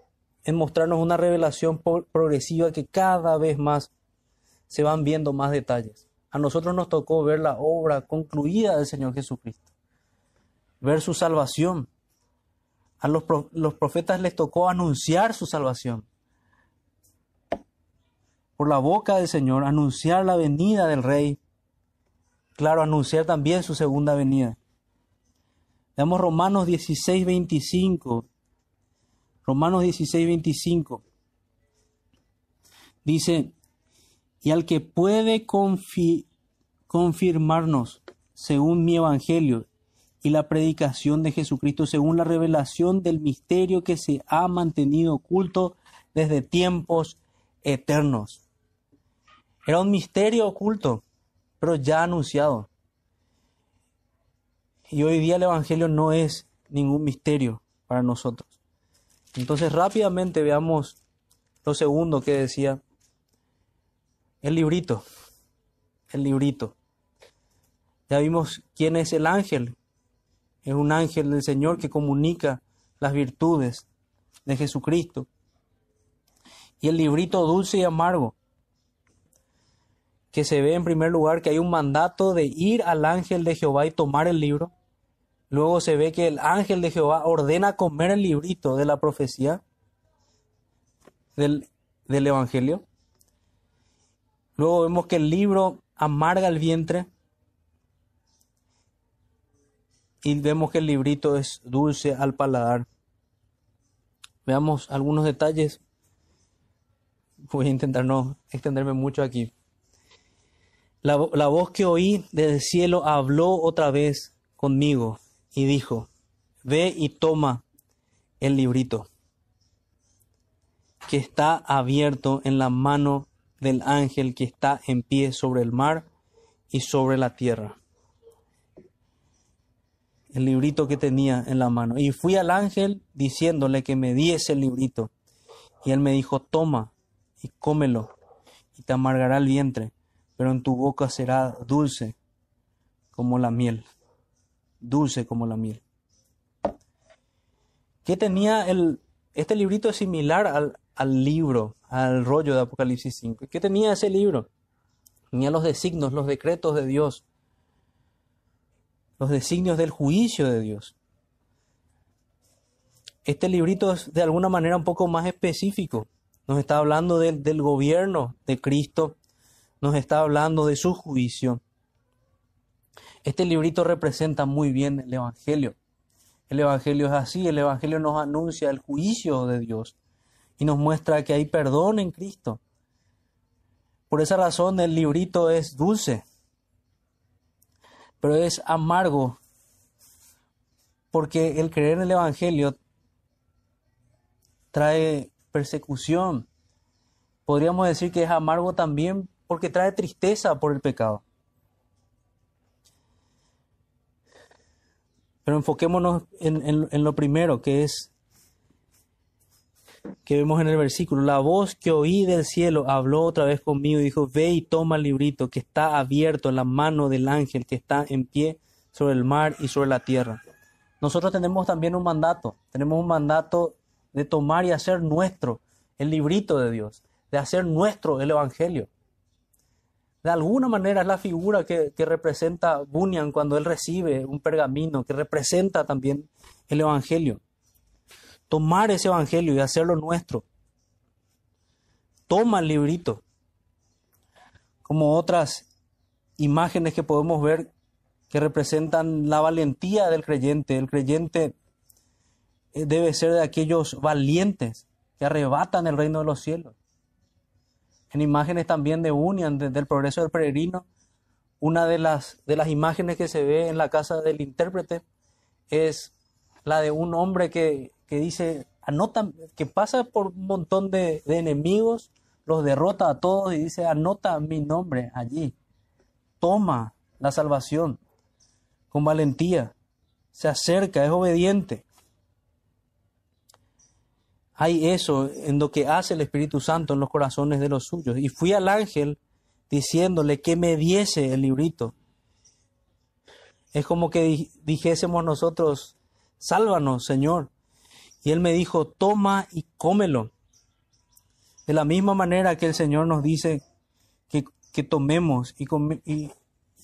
en mostrarnos una revelación progresiva que cada vez más se van viendo más detalles. A nosotros nos tocó ver la obra concluida del Señor Jesucristo, ver su salvación. A los, profetas les tocó anunciar su salvación. Por la boca del Señor, anunciar la venida del Rey. Claro, anunciar también su segunda venida. Veamos Romanos 16, 25. Romanos 16, 25. Dice, y al que puede confirmarnos según mi evangelio y la predicación de Jesucristo, según la revelación del misterio que se ha mantenido oculto desde tiempos eternos. Era un misterio oculto, pero ya anunciado. Y hoy día el Evangelio no es ningún misterio para nosotros. Entonces rápidamente veamos lo segundo que decía el librito, el librito. Ya vimos quién es el ángel. Es un ángel del Señor que comunica las virtudes de Jesucristo. Y el librito dulce y amargo, que se ve en primer lugar que hay un mandato de ir al ángel de Jehová y tomar el libro. Luego se ve que el ángel de Jehová ordena comer el librito de la profecía del, del Evangelio. Luego vemos que el libro amarga el vientre. Y vemos que el librito es dulce al paladar. Veamos algunos detalles. Voy a intentar no extenderme mucho aquí. La, la voz que oí desde el cielo habló otra vez conmigo y dijo, ve y toma el librito que está abierto en la mano del ángel que está en pie sobre el mar y sobre la tierra. El librito que tenía en la mano. Y fui al ángel diciéndole que me diese el librito. Y él me dijo, toma y cómelo, y te amargará el vientre, pero en tu boca será dulce como la miel. Dulce como la miel. ¿Qué tenía el... Este librito es similar al, al libro, al rollo de Apocalipsis 5. ¿Qué tenía ese libro? Tenía los designios, los decretos de Dios, los designios del juicio de Dios. Este librito es de alguna manera un poco más específico. Nos está hablando del gobierno de Cristo, nos está hablando de su juicio. Este librito representa muy bien el Evangelio. El Evangelio es así, el Evangelio nos anuncia el juicio de Dios y nos muestra que hay perdón en Cristo. Por esa razón el librito es dulce, pero es amargo, porque el creer en el Evangelio trae persecución. Podríamos decir que es amargo también porque trae tristeza por el pecado. Pero enfoquémonos en, lo primero, que es que vemos en el versículo, la voz que oí del cielo habló otra vez conmigo y dijo, ve y toma el librito que está abierto en la mano del ángel que está en pie sobre el mar y sobre la tierra. Nosotros tenemos también un mandato, tenemos un mandato de tomar y hacer nuestro el librito de Dios, de hacer nuestro el Evangelio. De alguna manera es la figura que, representa Bunyan cuando él recibe un pergamino, que representa también el Evangelio tomar ese evangelio y hacerlo nuestro. Toma el librito. Como otras imágenes que podemos ver que representan la valentía del creyente. El creyente eh, debe ser de aquellos valientes que arrebatan el reino de los cielos. En imágenes también de Union, del progreso del peregrino, una de las, de las imágenes que se ve en la casa del intérprete es la de un hombre que que dice, anota, que pasa por un montón de, enemigos, los derrota a todos y dice, anota mi nombre allí. Toma la salvación con valentía. Se acerca, es obediente. Hay eso en lo que hace el Espíritu Santo en los corazones de los suyos. Y fui al ángel diciéndole que me diese el librito. Es como que dijésemos nosotros, sálvanos, Señor. Y él me dijo, toma y cómelo. De la misma manera que el Señor nos dice que, tomemos y,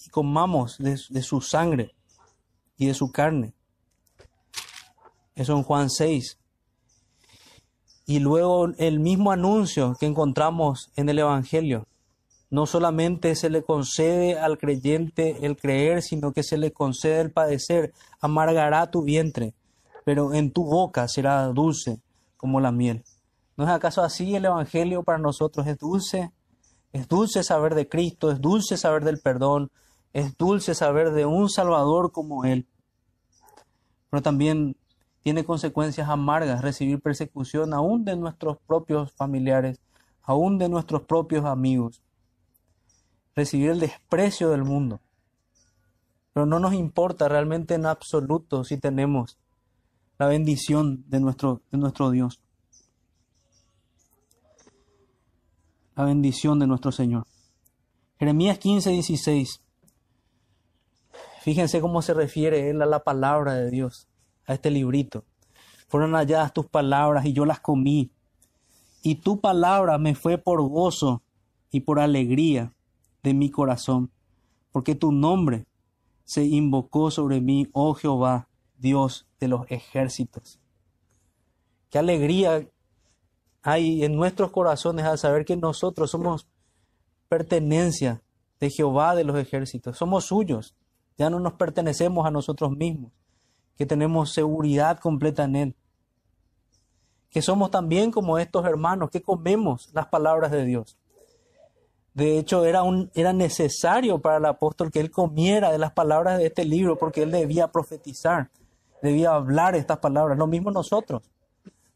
comamos de, de, su sangre y de su carne. Eso en Juan 6. Y luego el mismo anuncio que encontramos en el Evangelio. No solamente se le concede al creyente el creer, sino que se le concede el padecer. Amargará tu vientre, pero en tu boca será dulce como la miel. ¿No es acaso así el Evangelio para nosotros? Es dulce. Es dulce saber de Cristo, es dulce saber del perdón, es dulce saber de un Salvador como Él. Pero también tiene consecuencias amargas recibir persecución aún de nuestros propios familiares, aún de nuestros propios amigos. Recibir el desprecio del mundo. Pero no nos importa realmente en absoluto si tenemos la bendición de nuestro, de nuestro Dios. La bendición de nuestro Señor. Jeremías 15, 16. Fíjense cómo se refiere él a la palabra de Dios, a este librito. Fueron halladas tus palabras y yo las comí. Y tu palabra me fue por gozo y por alegría de mi corazón, porque tu nombre se invocó sobre mí, oh Jehová, Dios de los ejércitos. Qué alegría hay en nuestros corazones al saber que nosotros somos pertenencia de Jehová de los ejércitos, somos suyos, ya no nos pertenecemos a nosotros mismos, que tenemos seguridad completa en Él, que somos también como estos hermanos, que comemos las palabras de Dios. De hecho, era, un, era necesario para el apóstol que él comiera de las palabras de este libro porque él debía profetizar debía hablar estas palabras. Lo mismo nosotros.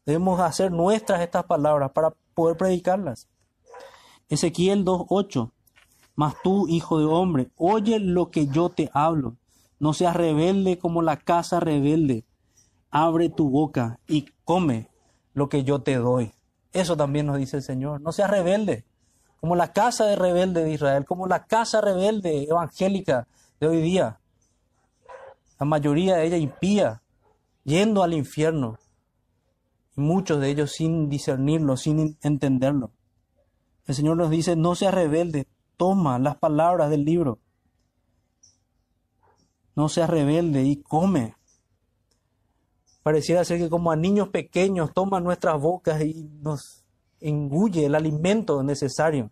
Debemos hacer nuestras estas palabras para poder predicarlas. Ezequiel 2.8. Mas tú, hijo de hombre, oye lo que yo te hablo. No seas rebelde como la casa rebelde. Abre tu boca y come lo que yo te doy. Eso también nos dice el Señor. No seas rebelde, como la casa de rebelde de Israel, como la casa rebelde evangélica de hoy día la mayoría de ella impía, yendo al infierno, y muchos de ellos sin discernirlo, sin entenderlo. El Señor nos dice, no seas rebelde, toma las palabras del libro. No seas rebelde y come. Pareciera ser que como a niños pequeños toman nuestras bocas y nos engulle el alimento necesario.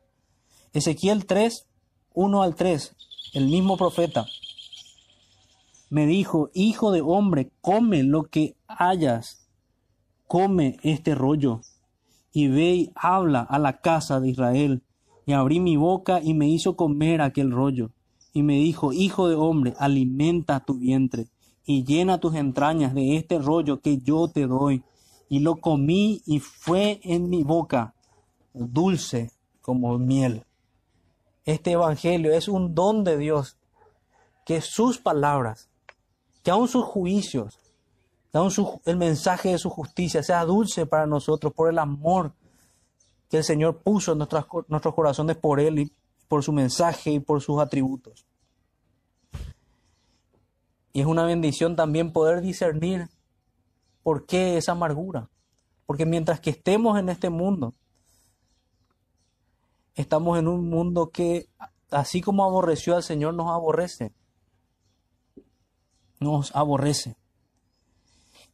Ezequiel 3, 1 al 3, el mismo profeta me dijo, Hijo de hombre, come lo que hayas, come este rollo, y ve y habla a la casa de Israel. Y abrí mi boca y me hizo comer aquel rollo. Y me dijo, Hijo de hombre, alimenta tu vientre, y llena tus entrañas de este rollo que yo te doy. Y lo comí y fue en mi boca dulce como miel. Este Evangelio es un don de Dios, que sus palabras que aún sus juicios, que aún el mensaje de su justicia sea dulce para nosotros por el amor que el Señor puso en nuestros corazones por Él y por su mensaje y por sus atributos. Y es una bendición también poder discernir por qué esa amargura. Porque mientras que estemos en este mundo, estamos en un mundo que, así como aborreció al Señor, nos aborrece nos aborrece.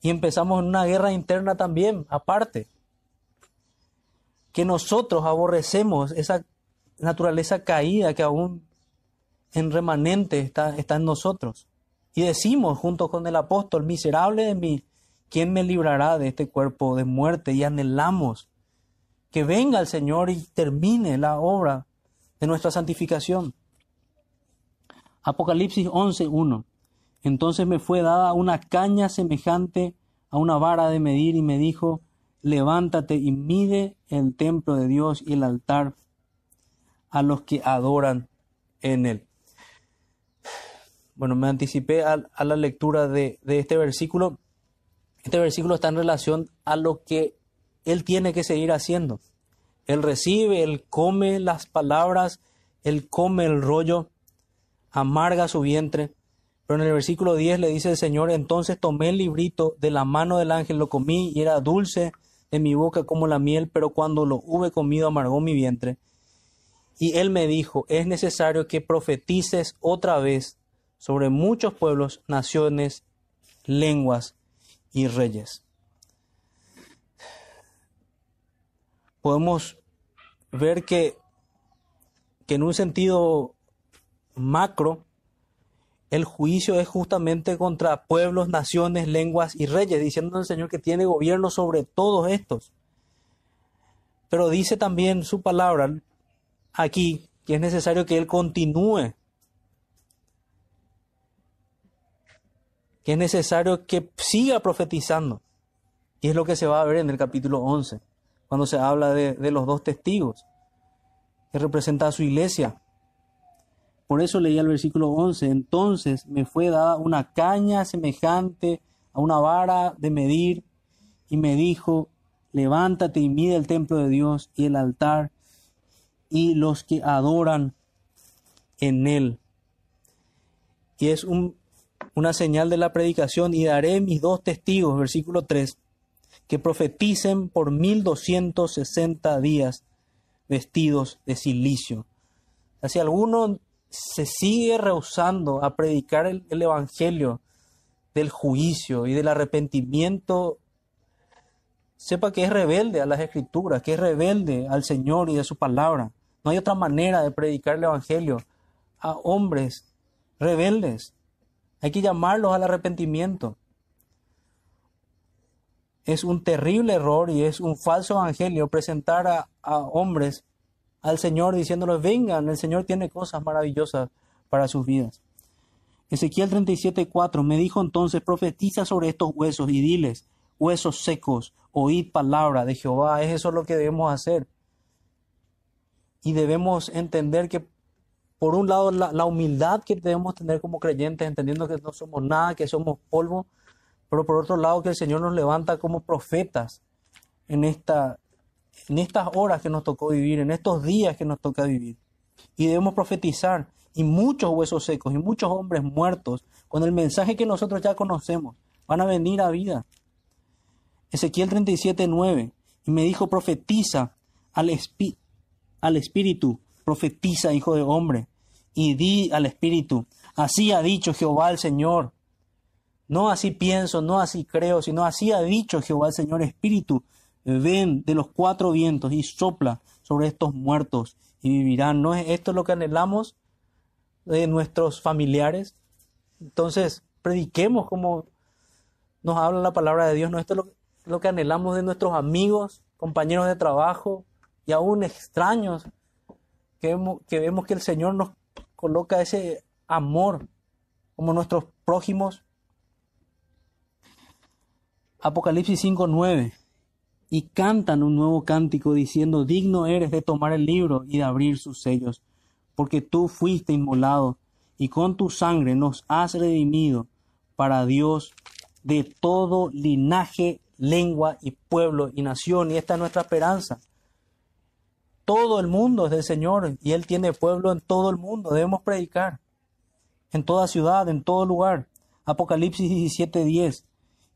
Y empezamos en una guerra interna también, aparte. Que nosotros aborrecemos esa naturaleza caída que aún en remanente está, está en nosotros. Y decimos junto con el apóstol, miserable de mí, ¿quién me librará de este cuerpo de muerte? Y anhelamos que venga el Señor y termine la obra de nuestra santificación. Apocalipsis 11.1. Entonces me fue dada una caña semejante a una vara de medir y me dijo, levántate y mide el templo de Dios y el altar a los que adoran en él. Bueno, me anticipé a, la lectura de, de este versículo. Este versículo está en relación a lo que él tiene que seguir haciendo. Él recibe, él come las palabras, él come el rollo, amarga su vientre pero en el versículo 10 le dice el Señor, entonces tomé el librito de la mano del ángel, lo comí y era dulce en mi boca como la miel, pero cuando lo hube comido amargó mi vientre. Y él me dijo, es necesario que profetices otra vez sobre muchos pueblos, naciones, lenguas y reyes. podemos ver que, que en un sentido macro, el juicio es justamente contra pueblos, naciones, lenguas y reyes, diciendo el Señor que tiene gobierno sobre todos estos. Pero dice también su palabra aquí que es necesario que Él continúe, que es necesario que siga profetizando. Y es lo que se va a ver en el capítulo 11, cuando se habla de, los dos testigos, que representa a su iglesia. Por eso leía el versículo 11. Entonces me fue dada una caña semejante a una vara de medir y me dijo, levántate y mide el templo de Dios y el altar y los que adoran en él. Y es un, una señal de la predicación y daré mis dos testigos, versículo 3, que profeticen por 1260 días vestidos de silicio. Si alguno se sigue rehusando a predicar el, Evangelio del juicio y del arrepentimiento, sepa que es rebelde a las escrituras, que es rebelde al Señor y a su palabra. No hay otra manera de predicar el Evangelio a hombres rebeldes. Hay que llamarlos al arrepentimiento. Es un terrible error y es un falso evangelio presentar a, hombres al Señor diciéndoles, vengan, el Señor tiene cosas maravillosas para sus vidas. Ezequiel 37:4 me dijo entonces, profetiza sobre estos huesos y diles, huesos secos, oíd palabra de Jehová. Es eso lo que debemos hacer. Y debemos entender que, por un lado, la, humildad que debemos tener como creyentes, entendiendo que no somos nada, que somos polvo, pero por otro lado, que el Señor nos levanta como profetas en esta, en estas horas que nos tocó vivir, en estos días que nos toca vivir. Y debemos profetizar. Y muchos huesos secos y muchos hombres muertos, con el mensaje que nosotros ya conocemos, van a venir a vida. Ezequiel 37, 9. Y me dijo, profetiza al, al Espíritu, profetiza, hijo de hombre, y di al Espíritu, así ha dicho Jehová el Señor. No así pienso, no así creo, sino así ha dicho Jehová el Señor Espíritu ven de los cuatro vientos y sopla sobre estos muertos y vivirán. ¿No es esto lo que anhelamos de nuestros familiares? Entonces, prediquemos como nos habla la palabra de Dios. ¿No esto es lo, que anhelamos de nuestros amigos, compañeros de trabajo y aún extraños? Que vemos, que vemos que el Señor nos coloca ese amor como nuestros prójimos. Apocalipsis 5.9 y cantan un nuevo cántico diciendo, digno eres de tomar el libro y de abrir sus sellos, porque tú fuiste inmolado y con tu sangre nos has redimido para Dios de todo linaje, lengua y pueblo y nación. Y esta es nuestra esperanza. Todo el mundo es del Señor y Él tiene pueblo en todo el mundo. Debemos predicar en toda ciudad, en todo lugar. Apocalipsis 17:10.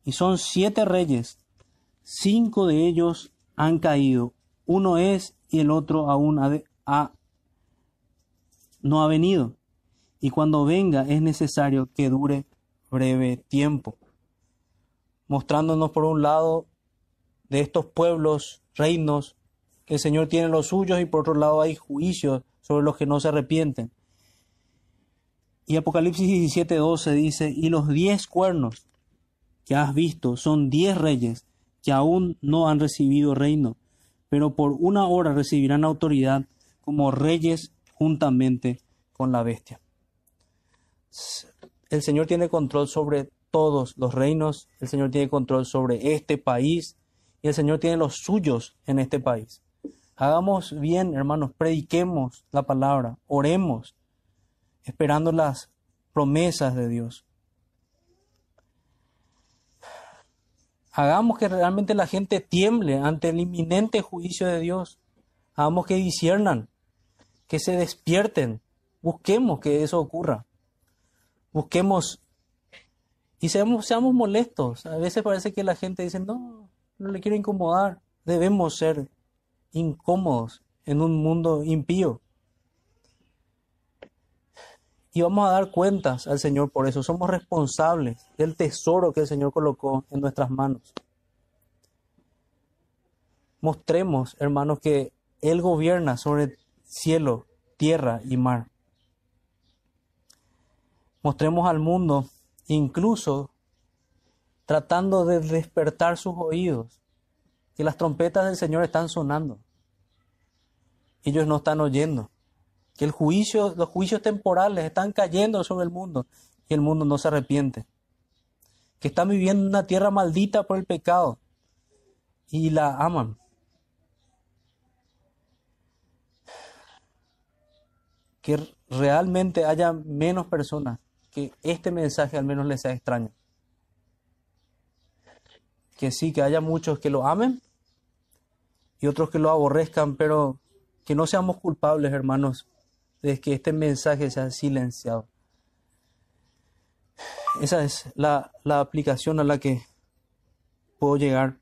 Y son siete reyes cinco de ellos han caído. Uno es y el otro aún no ha venido. Y cuando venga es necesario que dure breve tiempo. Mostrándonos por un lado de estos pueblos, reinos, el Señor tiene los suyos y por otro lado hay juicios sobre los que no se arrepienten. Y Apocalipsis 17:12 dice, y los diez cuernos que has visto son diez reyes que aún no han recibido reino, pero por una hora recibirán autoridad como reyes juntamente con la bestia. El Señor tiene control sobre todos los reinos, el Señor tiene control sobre este país y el Señor tiene los suyos en este país. Hagamos bien, hermanos, prediquemos la palabra, oremos, esperando las promesas de Dios. Hagamos que realmente la gente tiemble ante el inminente juicio de Dios. Hagamos que disiernan, que se despierten. Busquemos que eso ocurra. Busquemos y seamos, seamos molestos. A veces parece que la gente dice, no, no le quiero incomodar. Debemos ser incómodos en un mundo impío. Y vamos a dar cuentas al Señor por eso. Somos responsables del tesoro que el Señor colocó en nuestras manos. mostremos, hermanos, que Él gobierna sobre cielo, tierra y mar. Mostremos al mundo, incluso tratando de despertar sus oídos, que las trompetas del Señor están sonando. Ellos no están oyendo. Que el juicio, los juicios temporales están cayendo sobre el mundo y el mundo no se arrepiente. Que están viviendo en una tierra maldita por el pecado y la aman. Que realmente haya menos personas que este mensaje al menos les sea extraño. Que sí, que haya muchos que lo amen y otros que lo aborrezcan, pero que no seamos culpables, hermanos, de que este mensaje sea silenciado. Esa es la, aplicación a la que puedo llegar,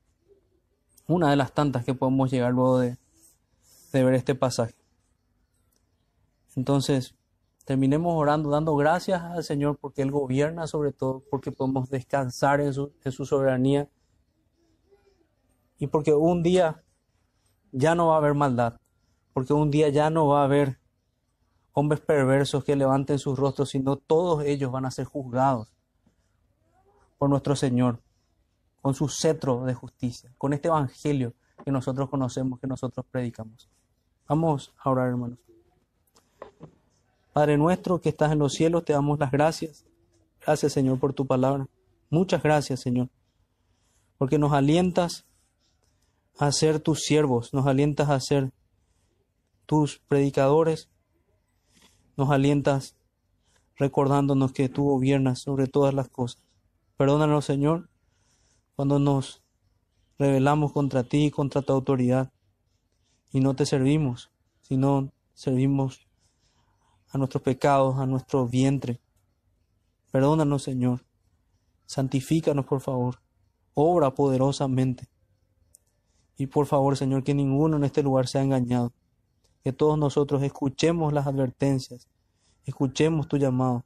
una de las tantas que podemos llegar luego de, de ver este pasaje. Entonces, terminemos orando, dando gracias al Señor porque Él gobierna sobre todo, porque podemos descansar en su, en su soberanía y porque un día ya no va a haber maldad, porque un día ya no va a haber hombres perversos que levanten sus rostros, sino todos ellos van a ser juzgados por nuestro Señor, con su cetro de justicia, con este evangelio que nosotros conocemos, que nosotros predicamos. Vamos a orar, hermanos. Padre nuestro que estás en los cielos, te damos las gracias. Gracias, Señor, por tu palabra. Muchas gracias, Señor, porque nos alientas a ser tus siervos, nos alientas a ser tus predicadores, nos alientas recordándonos que tú gobiernas sobre todas las cosas. Perdónanos, Señor, cuando nos rebelamos contra ti y contra tu autoridad y no te servimos, sino servimos a nuestros pecados, a nuestro vientre. Perdónanos, Señor. Santifícanos, por favor. Obra poderosamente. Y por favor, Señor, que ninguno en este lugar sea engañado. Que todos nosotros escuchemos las advertencias, escuchemos tu llamado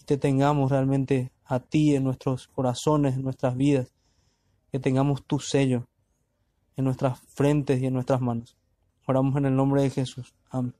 y te tengamos realmente a ti en nuestros corazones, en nuestras vidas. Que tengamos tu sello en nuestras frentes y en nuestras manos. Oramos en el nombre de Jesús. Amén.